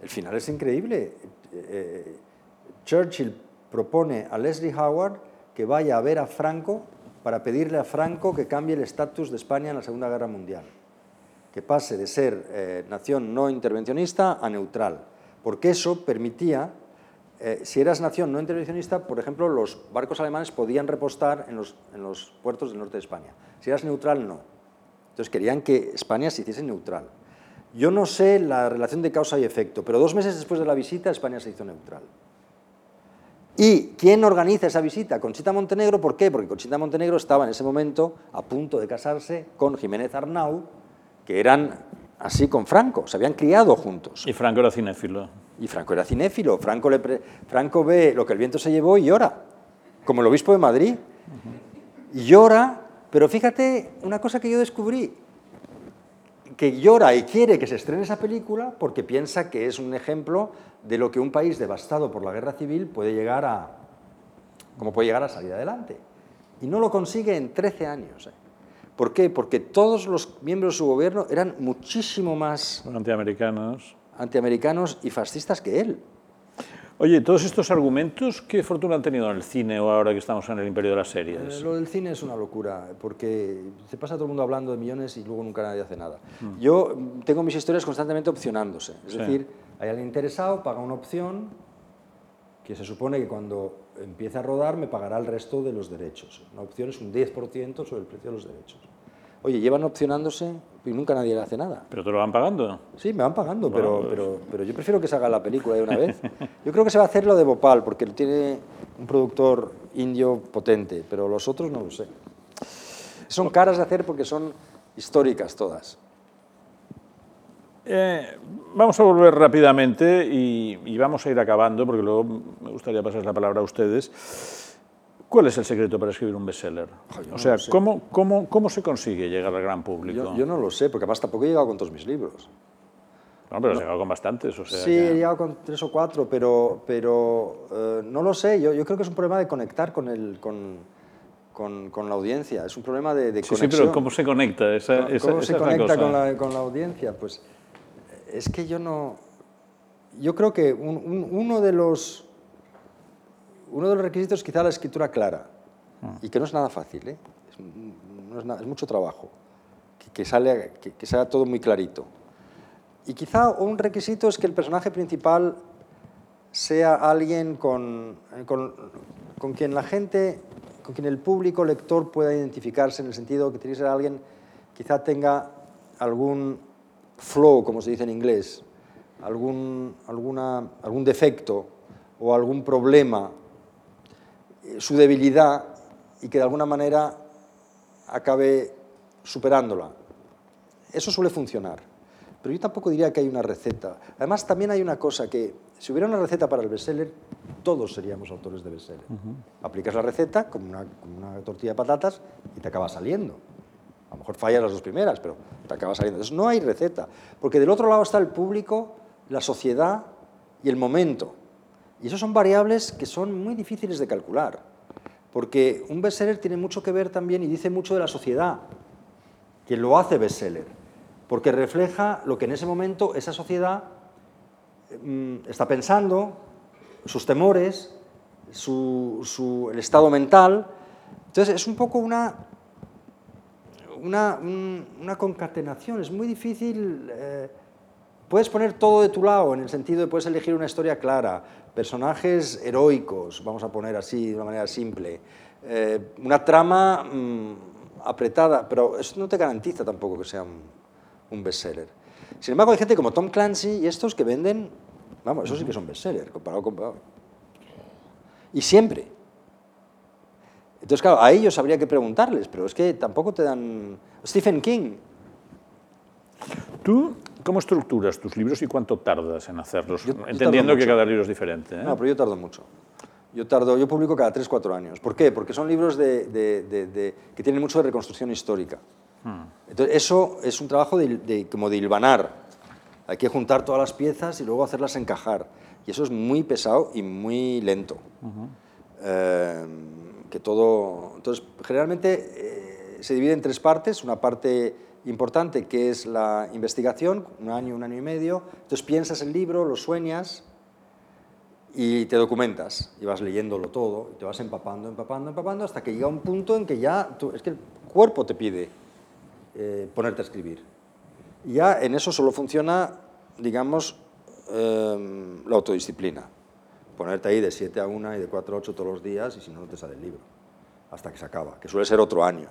Speaker 2: el final es increíble. Eh, Churchill propone a Leslie Howard que vaya a ver a Franco para pedirle a Franco que cambie el estatus de España en la Segunda Guerra Mundial que pase de ser eh, nación no intervencionista a neutral, porque eso permitía, eh, si eras nación no intervencionista, por ejemplo, los barcos alemanes podían repostar en los, en los puertos del norte de España. Si eras neutral, no. Entonces querían que España se hiciese neutral. Yo no sé la relación de causa y efecto, pero dos meses después de la visita España se hizo neutral. ¿Y quién organiza esa visita? Conchita Montenegro, ¿por qué? Porque Conchita Montenegro estaba en ese momento a punto de casarse con Jiménez Arnau, que eran así con Franco, se habían criado juntos.
Speaker 1: Y Franco era cinéfilo.
Speaker 2: Y Franco era cinéfilo. Franco, le Franco ve lo que el viento se llevó y llora, como el obispo de Madrid. Y llora, pero fíjate una cosa que yo descubrí, que llora y quiere que se estrene esa película porque piensa que es un ejemplo de lo que un país devastado por la guerra civil puede llegar a, como puede llegar a salir adelante. Y no lo consigue en 13 años. ¿eh? ¿Por qué? Porque todos los miembros de su gobierno eran muchísimo más...
Speaker 1: Antiamericanos.
Speaker 2: Antiamericanos y fascistas que él.
Speaker 1: Oye, todos estos argumentos, ¿qué fortuna han tenido en el cine o ahora que estamos en el imperio de las series?
Speaker 2: Eh, lo del cine es una locura, porque se pasa todo el mundo hablando de millones y luego nunca nadie hace nada. Mm. Yo tengo mis historias constantemente opcionándose. Es decir, hay alguien interesado, paga una opción, que se supone que cuando empiece a rodar me pagará el resto de los derechos. Una opción es un 10% sobre el precio de los derechos. Oye, llevan opcionándose y nunca nadie le hace nada.
Speaker 1: ¿Pero te lo van pagando?
Speaker 2: Sí, me van pagando, pero, pues. pero, pero, yo prefiero que se haga la película de una vez. Yo creo que se va a hacer lo de Bhopal, porque tiene un productor indio potente, pero los otros no lo sé. Son caras de hacer porque son históricas todas.
Speaker 1: Eh, vamos a volver rápidamente y, vamos a ir acabando, porque luego me gustaría pasar la palabra a ustedes. ¿Cuál es el secreto para escribir un bestseller? o sea, ¿cómo, cómo, cómo, se consigue llegar al gran público?
Speaker 2: Yo, no lo sé, porque además tampoco he llegado con todos mis libros.
Speaker 1: No, pero has llegado con bastantes. O sea,
Speaker 2: sí, he llegado con tres o cuatro, pero, pero eh, no lo sé. Yo, yo, creo que es un problema de conectar con, el, con, con, con la audiencia. Es un problema de, de
Speaker 1: sí, Sí, pero ¿cómo se conecta? Esa,
Speaker 2: ¿Cómo, se conecta con la, con la audiencia? Pues Es que yo no... Yo creo que uno, de los, uno de los requisitos es quizá la escritura clara, ah. y que no es nada fácil, ¿eh? es, mucho trabajo, que, sale, que, sea todo muy clarito. Y quizá un requisito es que el personaje principal sea alguien con, con, con, quien la gente, con quien el público lector pueda identificarse, en el sentido que tiene que ser alguien quizá tenga algún flow, como se dice en inglés, algún, alguna, algún defecto o algún problema, eh, su debilidad, y que de alguna manera acabe superándola. Eso suele funcionar. Pero yo tampoco diría que hay una receta. Además, también hay una cosa que, si hubiera una receta para el bestseller, todos seríamos autores de bestseller. Aplicas la receta como una, como una, tortilla de patatas y te acaba saliendo. A lo mejor fallas las dos primeras, pero te acaba saliendo. Entonces, no hay receta. Porque del otro lado está el público, la sociedad y el momento. Y esos son variables que son muy difíciles de calcular. Porque un bestseller tiene mucho que ver también y dice mucho de la sociedad, que lo hace bestseller, porque refleja lo que en ese momento esa sociedad mm, está pensando, sus temores, su, el estado mental. Entonces es un poco una, una, una concatenación, es muy difícil... Eh, puedes poner todo de tu lado, en el sentido de puedes elegir una historia clara, personajes heroicos, vamos a poner así de una manera simple, eh, una trama mm, apretada, pero eso no te garantiza tampoco que sea un, un bestseller. Sin embargo, hay gente como Tom Clancy y estos que venden, vamos, eso sí que son bestsellers, comparado con... Y siempre. Entonces, claro, a ellos habría que preguntarles, pero es que tampoco te dan... Stephen King.
Speaker 1: ¿Tú cómo estructuras tus libros y cuánto tardas en hacerlos? Entendiendo que cada libro es diferente. ¿eh?
Speaker 2: No, pero yo tardo mucho. Yo, tardo, yo publico cada 3-4 años. ¿Por qué? Porque son libros de, que tienen mucho de reconstrucción histórica. Hmm. Entonces, eso es un trabajo de, como de hilvanar. Hay que juntar todas las piezas y luego hacerlas encajar. Y eso es muy pesado y muy lento. Eh, que todo... Entonces, generalmente eh, se divide en tres partes. Una parte importante que es la investigación, un año, un año y medio. Entonces piensas el libro, lo sueñas y te documentas y vas leyéndolo todo y te vas empapando, empapando, empapando hasta que llega un punto en que ya es que el cuerpo te pide eh, ponerte a escribir. Y ya en eso solo funciona, digamos, em, la autodisciplina. Ponerte ahí de 7 a 1 y de 4 a 8 todos los días y si no, no te sale el libro. Hasta que se acaba, que suele ser otro año.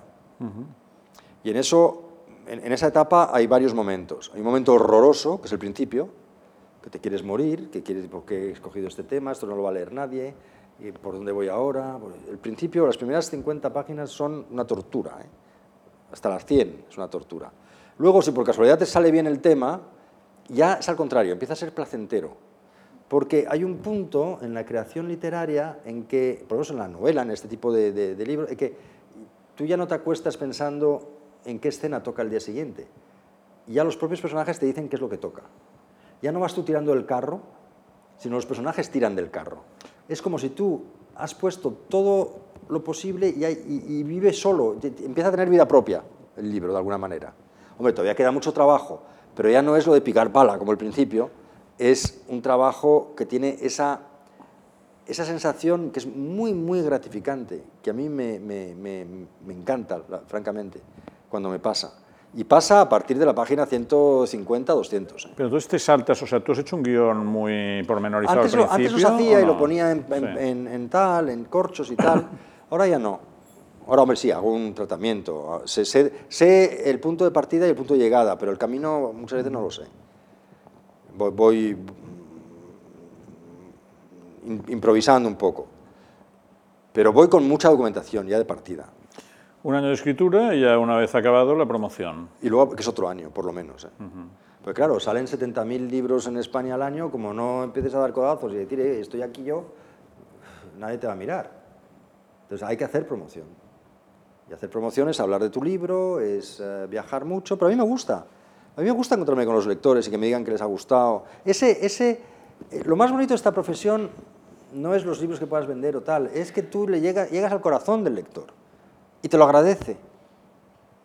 Speaker 2: Y en eso, en, esa etapa hay varios momentos. Hay un momento horroroso, que es el principio, que te quieres morir, que quieres, ¿por qué he escogido este tema? Esto no lo va a leer nadie, y ¿por dónde voy ahora? El principio, las primeras 50 páginas son una tortura. ¿eh? hasta las 100, es una tortura. Luego, si por casualidad te sale bien el tema, ya es al contrario, empieza a ser placentero. Porque hay un punto en la creación literaria en que, por ejemplo en la novela, en este tipo de, libros, en que tú ya no te acuestas pensando en qué escena toca el día siguiente. Y ya los propios personajes te dicen qué es lo que toca. Ya no vas tú tirando el carro, sino los personajes tiran del carro. Es como si tú has puesto todo lo posible y, vive solo, empieza a tener vida propia el libro de alguna manera. Hombre, todavía queda mucho trabajo, pero ya no es lo de picar pala como el principio, es un trabajo que tiene esa, esa sensación que es muy, muy gratificante, que a mí me, me, me encanta, francamente, cuando me pasa. Y pasa a partir de la página 150, 200. ¿eh?
Speaker 1: Pero entonces te saltas, o sea, tú has hecho un guion muy pormenorizado
Speaker 2: antes
Speaker 1: al principio.
Speaker 2: Antes lo hacía y lo ponía en, en, en, tal, en corchos y tal. Ahora ya no. Ahora, hombre, sí, hago un tratamiento. Sé, sé, el punto de partida y el punto de llegada, pero el camino muchas veces no lo sé. Voy, improvisando un poco. Pero voy con mucha documentación ya de partida.
Speaker 1: Un año de escritura y ya una vez acabado la promoción.
Speaker 2: Y luego, que es otro año, por lo menos. ¿eh? Pues claro, salen 70.000 libros en España al año, como no empieces a dar codazos y decir, eh, estoy aquí yo, nadie te va a mirar. Entonces hay que hacer promoción. Y hacer promoción es hablar de tu libro, es eh, viajar mucho, pero a mí me gusta. A mí me gusta encontrarme con los lectores y que me digan que les ha gustado. Ese, ese, eh, lo más bonito de esta profesión no es los libros que puedas vender o tal, es que tú le llegas, llegas al corazón del lector y te lo agradece.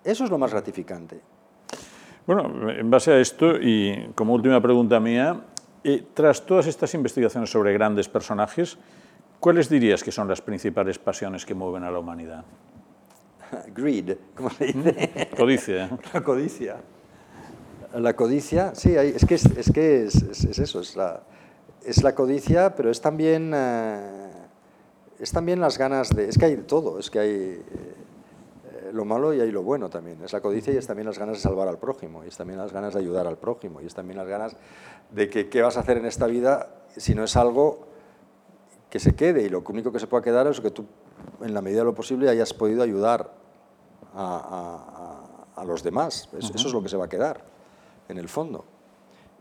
Speaker 2: Eso es lo más gratificante.
Speaker 1: Bueno, en base a esto y como última pregunta mía, eh, tras todas estas investigaciones sobre grandes personajes, ¿cuáles dirías que son las principales pasiones que mueven a la humanidad?
Speaker 2: Greed, ¿cómo se dice?
Speaker 1: Mm, codicia.
Speaker 2: La codicia. La codicia, sí, es que, es, que es, eso, es la, es la, codicia, pero es también, eh, es también las ganas de... Es que hay de todo, es que hay eh, lo malo y hay lo bueno también. Es la codicia y es también las ganas de salvar al prójimo, y es también las ganas de ayudar al prójimo, y es también las ganas de que qué vas a hacer en esta vida si no es algo que se quede, y lo único que se pueda quedar es que tú, en la medida de lo posible, hayas podido ayudar a, los demás. Eso es lo que se va a quedar en el fondo.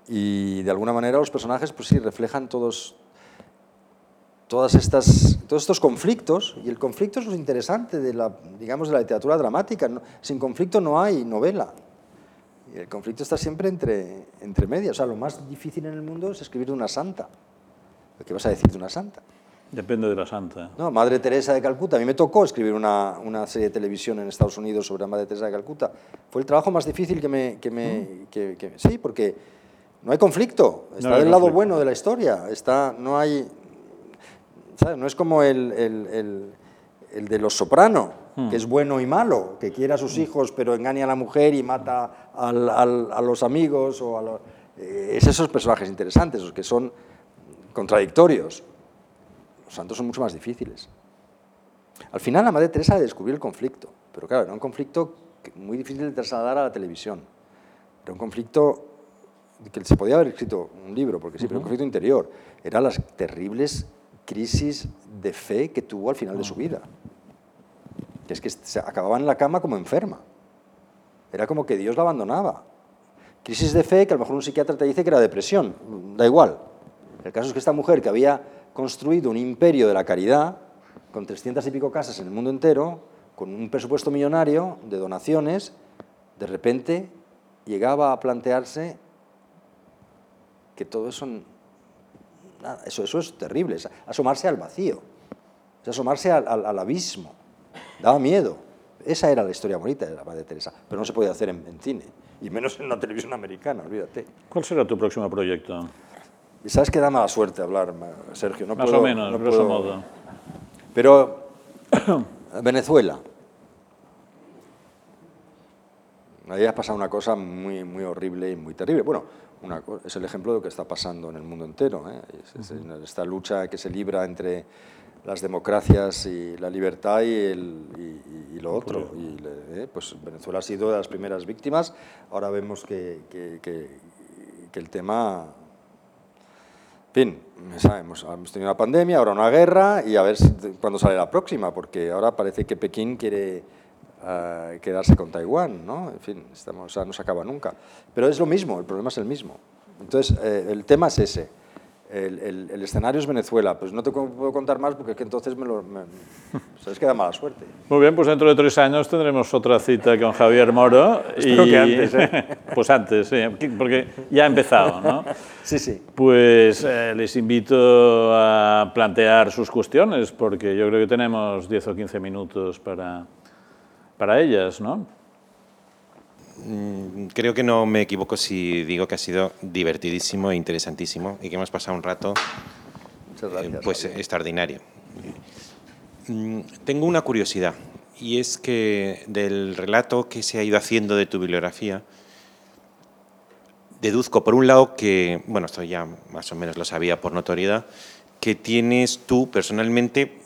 Speaker 2: Y de alguna manera los personajes, pues sí, reflejan todos, todas estas, todos estos conflictos, y el conflicto es lo interesante de la, digamos, de la literatura dramática. Sin conflicto no hay novela. Y el conflicto está siempre entre, entre medias. O sea, lo más difícil en el mundo es escribir de una santa. ¿Qué vas a decir de una santa?
Speaker 1: Depende de la santa.
Speaker 2: No, Madre Teresa de Calcuta. A mí me tocó escribir una, una, serie de televisión en Estados Unidos sobre la Madre Teresa de Calcuta. Fue el trabajo más difícil que me... Que me, mm. que, sí, porque no hay conflicto. Está del lado bueno de la historia. Está, no hay... No es como el, el, el, de Los Soprano, mm. que es bueno y malo, que quiere a sus hijos pero engaña a la mujer y mata al, al, a los amigos. O a eh, es esos personajes interesantes, los que son contradictorios. Los santos son mucho más difíciles. Al final la Madre Teresa descubrió el conflicto, pero claro, era un conflicto muy difícil de trasladar a la televisión. Era un conflicto que se podía haber escrito un libro, porque sí, pero un conflicto interior. Eran las terribles crisis de fe que tuvo al final de su vida. Que es que se acababa en la cama como enferma. Era como que Dios la abandonaba. Crisis de fe que a lo mejor un psiquiatra te dice que era depresión. Da igual. El caso es que esta mujer que había construido un imperio de la caridad, con 300 y pico casas en el mundo entero, con un presupuesto millonario de donaciones, de repente llegaba a plantearse que todo eso, eso, eso es terrible, es asomarse al vacío, es asomarse al, al, abismo, daba miedo. Esa era la historia bonita de la Madre Teresa, pero no se podía hacer en, en cine, y menos en la televisión americana, olvídate.
Speaker 1: ¿Cuál será tu próximo proyecto?
Speaker 2: Sabes que da mala suerte hablar, Sergio.
Speaker 1: No Más o menos, no grosso modo.
Speaker 2: Pero Venezuela. Ahí ha pasado una cosa muy, muy horrible y muy terrible. Bueno, es el ejemplo de lo que está pasando en el mundo entero. ¿eh? esta lucha que se libra entre las democracias y la libertad y, lo otro. Y, ¿eh? pues Venezuela ha sido de las primeras víctimas. Ahora vemos que, que, que el tema fin, hemos, hemos, tenido una pandemia, ahora una guerra y a ver cuándo sale la próxima, porque ahora parece que Pekín quiere uh, quedarse con Taiwán, ¿no? En fin, estamos, o sea, no se acaba nunca. Pero es lo mismo, el problema es el mismo. Entonces, eh, el tema es ese el, el, escenario es Venezuela. Pues no te puedo contar más porque es que entonces me lo... Me, sabes que da mala suerte.
Speaker 1: Muy bien, pues dentro de tres años tendremos otra cita con Javier Moro.
Speaker 2: Espero que antes, ¿eh?
Speaker 1: pues antes, sí, porque ya ha empezado, ¿no?
Speaker 2: sí, sí.
Speaker 1: Pues eh, les invito a plantear sus cuestiones porque yo creo que tenemos 10 o 15 minutos para, para ellas, ¿no?
Speaker 3: Mm, creo que no me equivoco si digo que ha sido divertidísimo e interesantísimo y que hemos pasado un rato eh, pues, extraordinario. Mm, tengo una curiosidad y es que del relato que se ha ido haciendo de tu bibliografía, deduzco por un lado que, bueno, esto ya más o menos lo sabía por notoriedad, que tienes tú personalmente,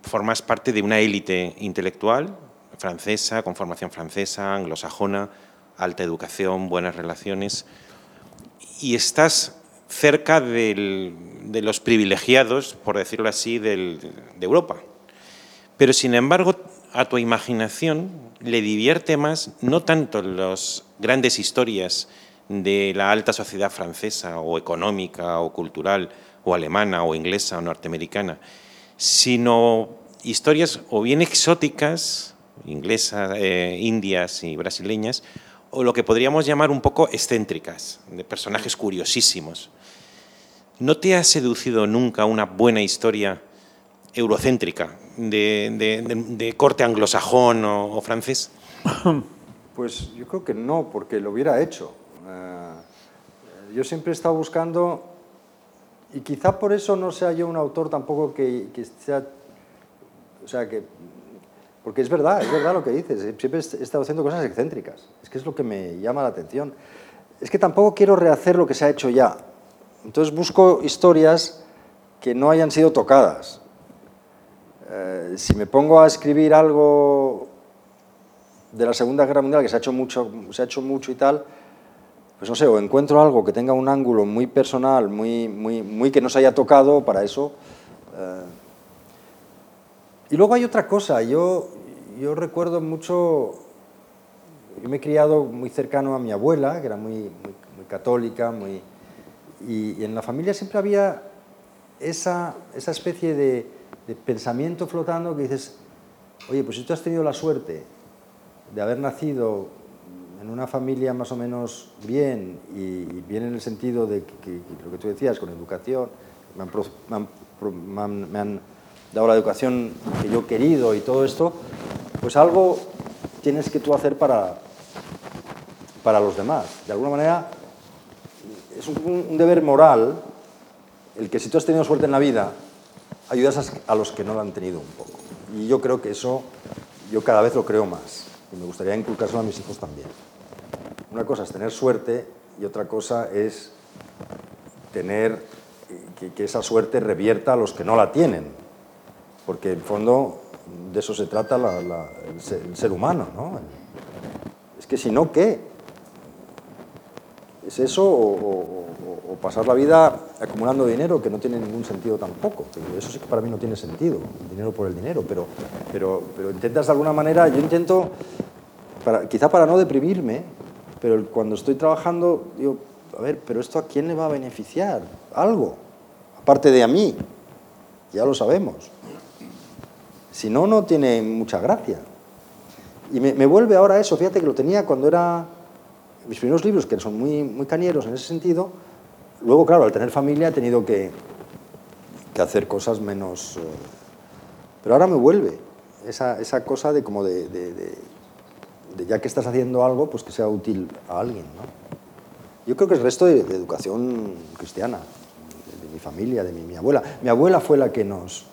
Speaker 3: formas parte de una élite intelectual francesa, con formación francesa, anglosajona, alta educación, buenas relaciones, y estás cerca de los privilegiados, por decirlo así, de Europa. Pero sin embargo, a tu imaginación le divierte más no tanto las grandes historias de la alta sociedad francesa o económica o cultural o alemana o inglesa o norteamericana, sino historias o bien exóticas inglesas, eh, indias y brasileñas, o lo que podríamos llamar un poco excéntricas, de personajes curiosísimos. ¿No te ha seducido nunca una buena historia eurocéntrica, de, corte anglosajón o, francés?
Speaker 2: Pues yo creo que no, porque lo hubiera hecho. Eh, yo siempre he estado buscando, y quizá por eso no sea yo un autor tampoco que, que sea, o sea, que, porque es verdad, es verdad lo que dices, siempre he estado haciendo cosas excéntricas, es que es lo que me llama la atención. Es que tampoco quiero rehacer lo que se ha hecho ya, entonces busco historias que no hayan sido tocadas. Eh, si me pongo a escribir algo de la Segunda Guerra Mundial, que se ha hecho mucho, se ha hecho mucho y tal, pues no sé, o encuentro algo que tenga un ángulo muy personal, muy, muy, muy que no se haya tocado para eso. Eh. Y luego hay otra cosa, yo, yo recuerdo mucho, yo me he criado muy cercano a mi abuela, que era muy, muy, católica, muy, y, en la familia siempre había esa, esa especie de, pensamiento flotando que dices, oye, pues si tú has tenido la suerte de haber nacido en una familia más o menos bien, y, bien en el sentido de que, lo que tú decías, con educación, me han, dado la educación que yo he querido y todo esto, pues algo tienes que tú hacer para, para los demás. De alguna manera, es un, deber moral el que si tú has tenido suerte en la vida, ayudas a, los que no lo han tenido un poco. Y yo creo que eso, yo cada vez lo creo más. Y me gustaría inculcárselo a mis hijos también. Una cosa es tener suerte y otra cosa es tener que, esa suerte revierta a los que no la tienen. Porque en fondo de eso se trata el, ser, humano. ¿no? Es que si no, ¿qué? ¿Es eso o, pasar la vida acumulando dinero que no tiene ningún sentido tampoco? Eso sí que para mí no tiene sentido, el dinero por el dinero, pero, pero, pero intentas de alguna manera, yo intento, quizá para no deprimirme, pero cuando estoy trabajando, digo, a ver, pero esto a quién le va a beneficiar? Algo, aparte de a mí, ya lo sabemos. Si no, no tiene mucha gracia. Y me, vuelve ahora eso, fíjate que lo tenía cuando era mis primeros libros, que son muy, muy cañeros en ese sentido. Luego, claro, al tener familia he tenido que, que hacer cosas menos... Eh, pero ahora me vuelve esa, esa cosa de como de ya que estás haciendo algo, pues que sea útil a alguien. ¿no? Yo creo que es resto de, educación cristiana, de, mi familia, de mi, abuela. Mi abuela fue la que, nos,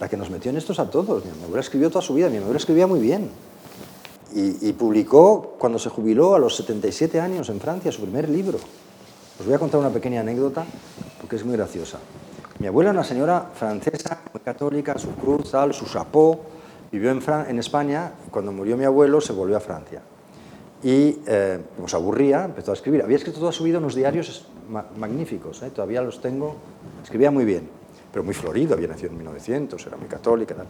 Speaker 2: la que nos metió en estos a todos. Mi abuela escribió toda su vida, mi abuela escribía muy bien. Y, publicó, cuando se jubiló, a los 77 años en Francia, su primer libro. Os voy a contar una pequeña anécdota, porque es muy graciosa. Mi abuela era una señora francesa, muy católica, su cruz, tal, su chapeau, Vivió en, España, cuando murió mi abuelo se volvió a Francia. Y eh, como se aburría, empezó a escribir. Había escrito toda su vida unos diarios magníficos, ¿eh? todavía los tengo. Escribía muy bien, pero muy florido, había nacido en 1900, era muy católica. Tal.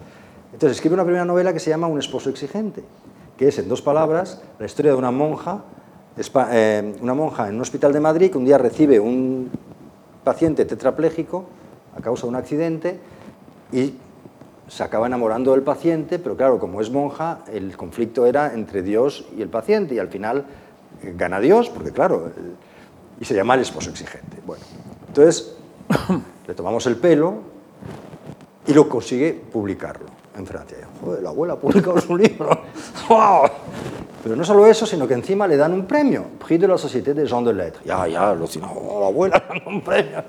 Speaker 2: Entonces escribe una primera novela que se llama Un esposo exigente, que es en dos palabras la historia de una monja, eh, una monja en un hospital de Madrid que un día recibe un paciente tetrapléjico a causa de un accidente y se acaba enamorando del paciente, pero claro, como es monja, el conflicto era entre Dios y el paciente, y al final eh, gana Dios, porque claro, y se llama el esposo exigente. Bueno, entonces le tomamos el pelo y lo consigue publicarlo en Francia. Joder, la abuela ha publicado su libro. ¡Wow! Pero no solo eso, sino que encima le dan un premio, Prix de la Société des gens de Lettres. Ya, ya, lo oh, la abuela le dan un premio.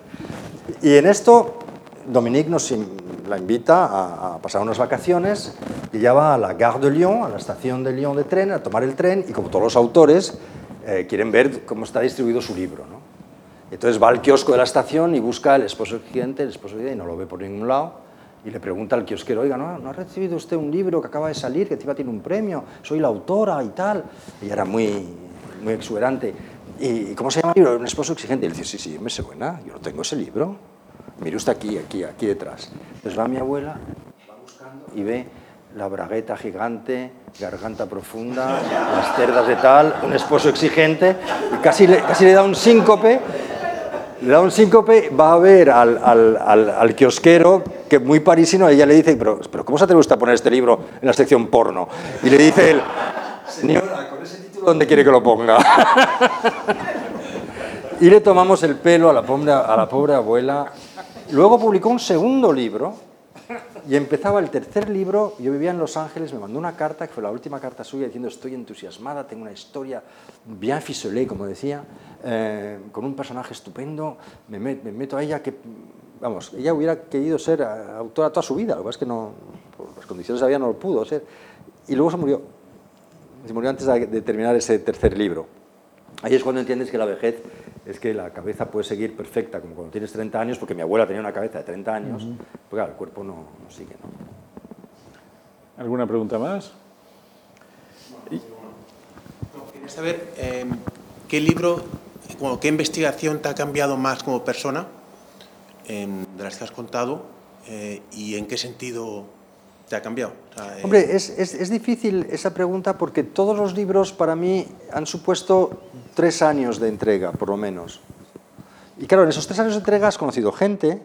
Speaker 2: Y en esto Dominique nos la invita a, pasar unas vacaciones y ella va a la Gare de Lyon, a la estación de Lyon de tren, a tomar el tren y como todos los autores eh, quieren ver cómo está distribuido su libro. Entonces va al kiosco de la estación y busca el esposo exigente, el esposo y no lo ve por ningún lado y le pregunta al kiosquero, oiga, ¿no, ¿no ha recibido usted un libro que acaba de salir, que encima tiene un premio? Soy la autora y tal. Ella era muy, muy exuberante. ¿Y cómo se llama el libro? Un esposo exigente. Y le dice, sí, sí, me sé buena, yo no tengo ese libro. Mire usted aquí, aquí, aquí detrás. Entonces va mi abuela, y ve la bragueta gigante, garganta profunda, las cerdas de tal, un esposo exigente, y casi le, casi le da un síncope, le da un síncope, va a ver al, al, al, kiosquero, que muy parisino, ella le dice, pero, pero ¿cómo se atreve usted a poner este libro en la sección porno? Y le dice él, señora, con ese título, ¿dónde quiere que lo ponga? y le tomamos el pelo a la pobre, a la pobre abuela Luego publicó un segundo libro, Y empezaba el tercer libro, yo vivía en Los Ángeles, me mandó una carta, que fue la última carta suya, diciendo estoy entusiasmada, tengo una historia bien ficelée, como decía, eh, con un personaje estupendo, me, meto a ella que, vamos, ella hubiera querido ser autora toda su vida, lo que pasa es que no, por las condiciones había no lo pudo ser. Y luego se murió, se murió antes de terminar ese tercer libro. Ahí es cuando entiendes que la vejez es que la cabeza puede seguir perfecta, como cuando tienes 30 años, porque mi abuela tenía una cabeza de 30 años, uh pues claro, el cuerpo no, sigue. ¿no?
Speaker 1: ¿Alguna pregunta más?
Speaker 4: quería saber em, qué libro, qué investigación te ha cambiado más como persona em, de las que has contado eh, y en qué sentido te ha cambiado.
Speaker 2: Eh, Hombre, es, es, es, difícil esa pregunta porque todos los libros para mí han supuesto tres años de entrega, por lo menos. Y claro, en esos tres años de entrega has conocido gente,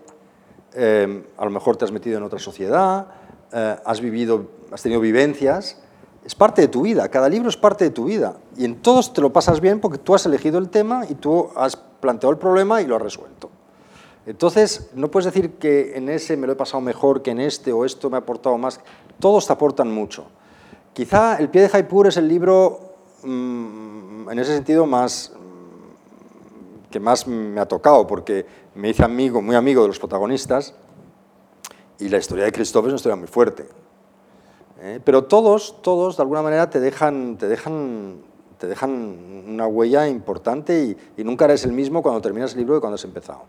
Speaker 2: eh, a lo mejor te has metido en otra sociedad, eh, has vivido, has tenido vivencias, es parte de tu vida, cada libro es parte de tu vida. Y en todos te lo pasas bien porque tú has elegido el tema y tú has planteado el problema y lo has resuelto. Entonces, no puedes decir que en ese me lo he pasado mejor que en este o esto me ha aportado más. Todos te aportan mucho. Quizá El pie de Jaipur es el libro Mm, en ese sentido más mm, que más me ha tocado, porque me hice amigo, muy amigo de los protagonistas, y la historia de Christophe es una historia muy fuerte. ¿eh? Pero todos, todos, de alguna manera, te dejan, te dejan, te dejan una huella importante y, nunca eres el mismo cuando terminas el libro que cuando has empezado.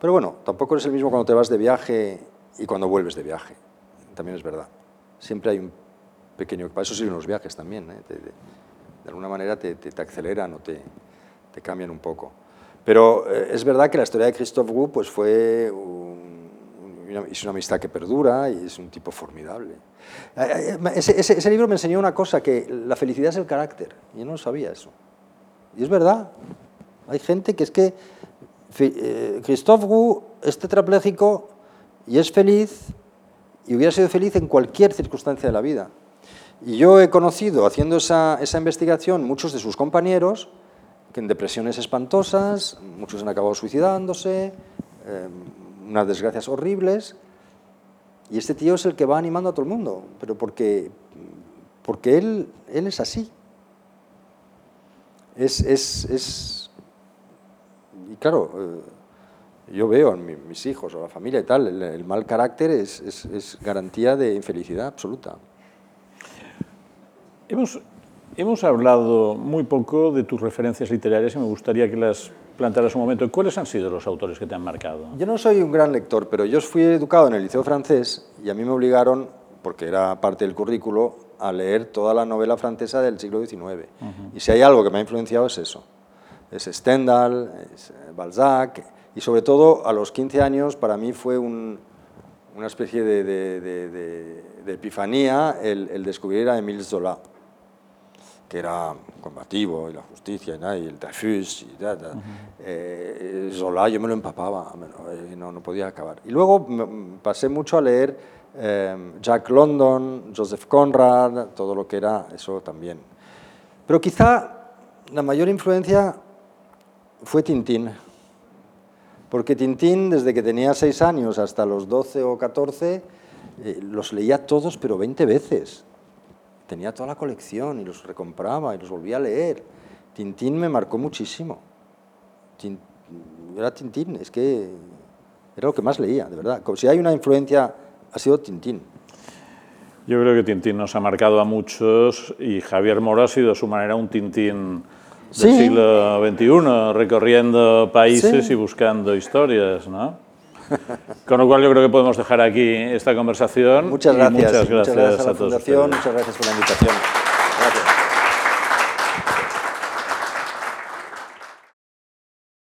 Speaker 2: Pero bueno, tampoco eres el mismo cuando te vas de viaje y cuando vuelves de viaje. También es verdad. Siempre hay un pequeño... Para eso sirven los viajes también. ¿eh? de alguna manera te, te, aceleran o te, cambian un poco. Pero eh, es verdad que la historia de Christophe Wu pues fue una, es una amistad que perdura y es un tipo formidable. Eh, ese, ese, libro me enseñó una cosa, que la felicidad es el carácter. Yo no sabía eso. Y es verdad. Hay gente que es que Christophe Wu es tetrapléjico y es feliz y hubiera sido feliz en cualquier circunstancia de la vida. Y yo he conocido, haciendo esa, esa investigación, muchos de sus compañeros que en depresiones espantosas, muchos han acabado suicidándose, eh, unas desgracias horribles, y este tío es el que va animando a todo el mundo, pero porque, porque él, él es así. Es, es, es y claro, eh, yo veo en mis hijos o la familia y tal, el, el mal carácter es, es garantía de infelicidad absoluta.
Speaker 1: Hemos, hemos hablado muy poco de tus referencias literarias y me gustaría que las plantearas un momento. ¿Cuáles han sido los autores que te han marcado?
Speaker 2: Yo no soy un gran lector, pero yo fui educado en el liceo francés y a mí me obligaron, porque era parte del currículo, a leer toda la novela francesa del siglo XIX. Y si hay algo que me ha influenciado es eso. Es Stendhal, es eh, Balzac, y sobre todo a los 15 años para mí fue un, una especie de, de, de, de epifanía el, el, descubrir a Émile Zola que era combativo, y la justicia, y, el Dreyfus, y eh, Zola yo me lo empapaba, eh, no, no podía acabar. Y luego pasé mucho a leer eh, Jack London, Joseph Conrad, todo lo que era eso también. Pero quizá la mayor influencia fue Tintín, porque Tintín, desde que tenía seis años hasta los 12 o 14, los leía todos, pero 20 veces tenía toda la colección y los recompraba y los volvía a leer. Tintín me marcó muchísimo. era Tintín, es que era lo que más leía, de verdad. Como si hay una influencia, ha sido Tintín.
Speaker 1: Yo creo que Tintín nos ha marcado a muchos y Javier Moro ha sido a su manera un Tintín del siglo XXI, recorriendo países y buscando historias, ¿no? Con lo cual yo creo que podemos dejar aquí esta conversación.
Speaker 2: Muchas gracias. muchas gracias, a, la Fundación, muchas gracias por la invitación.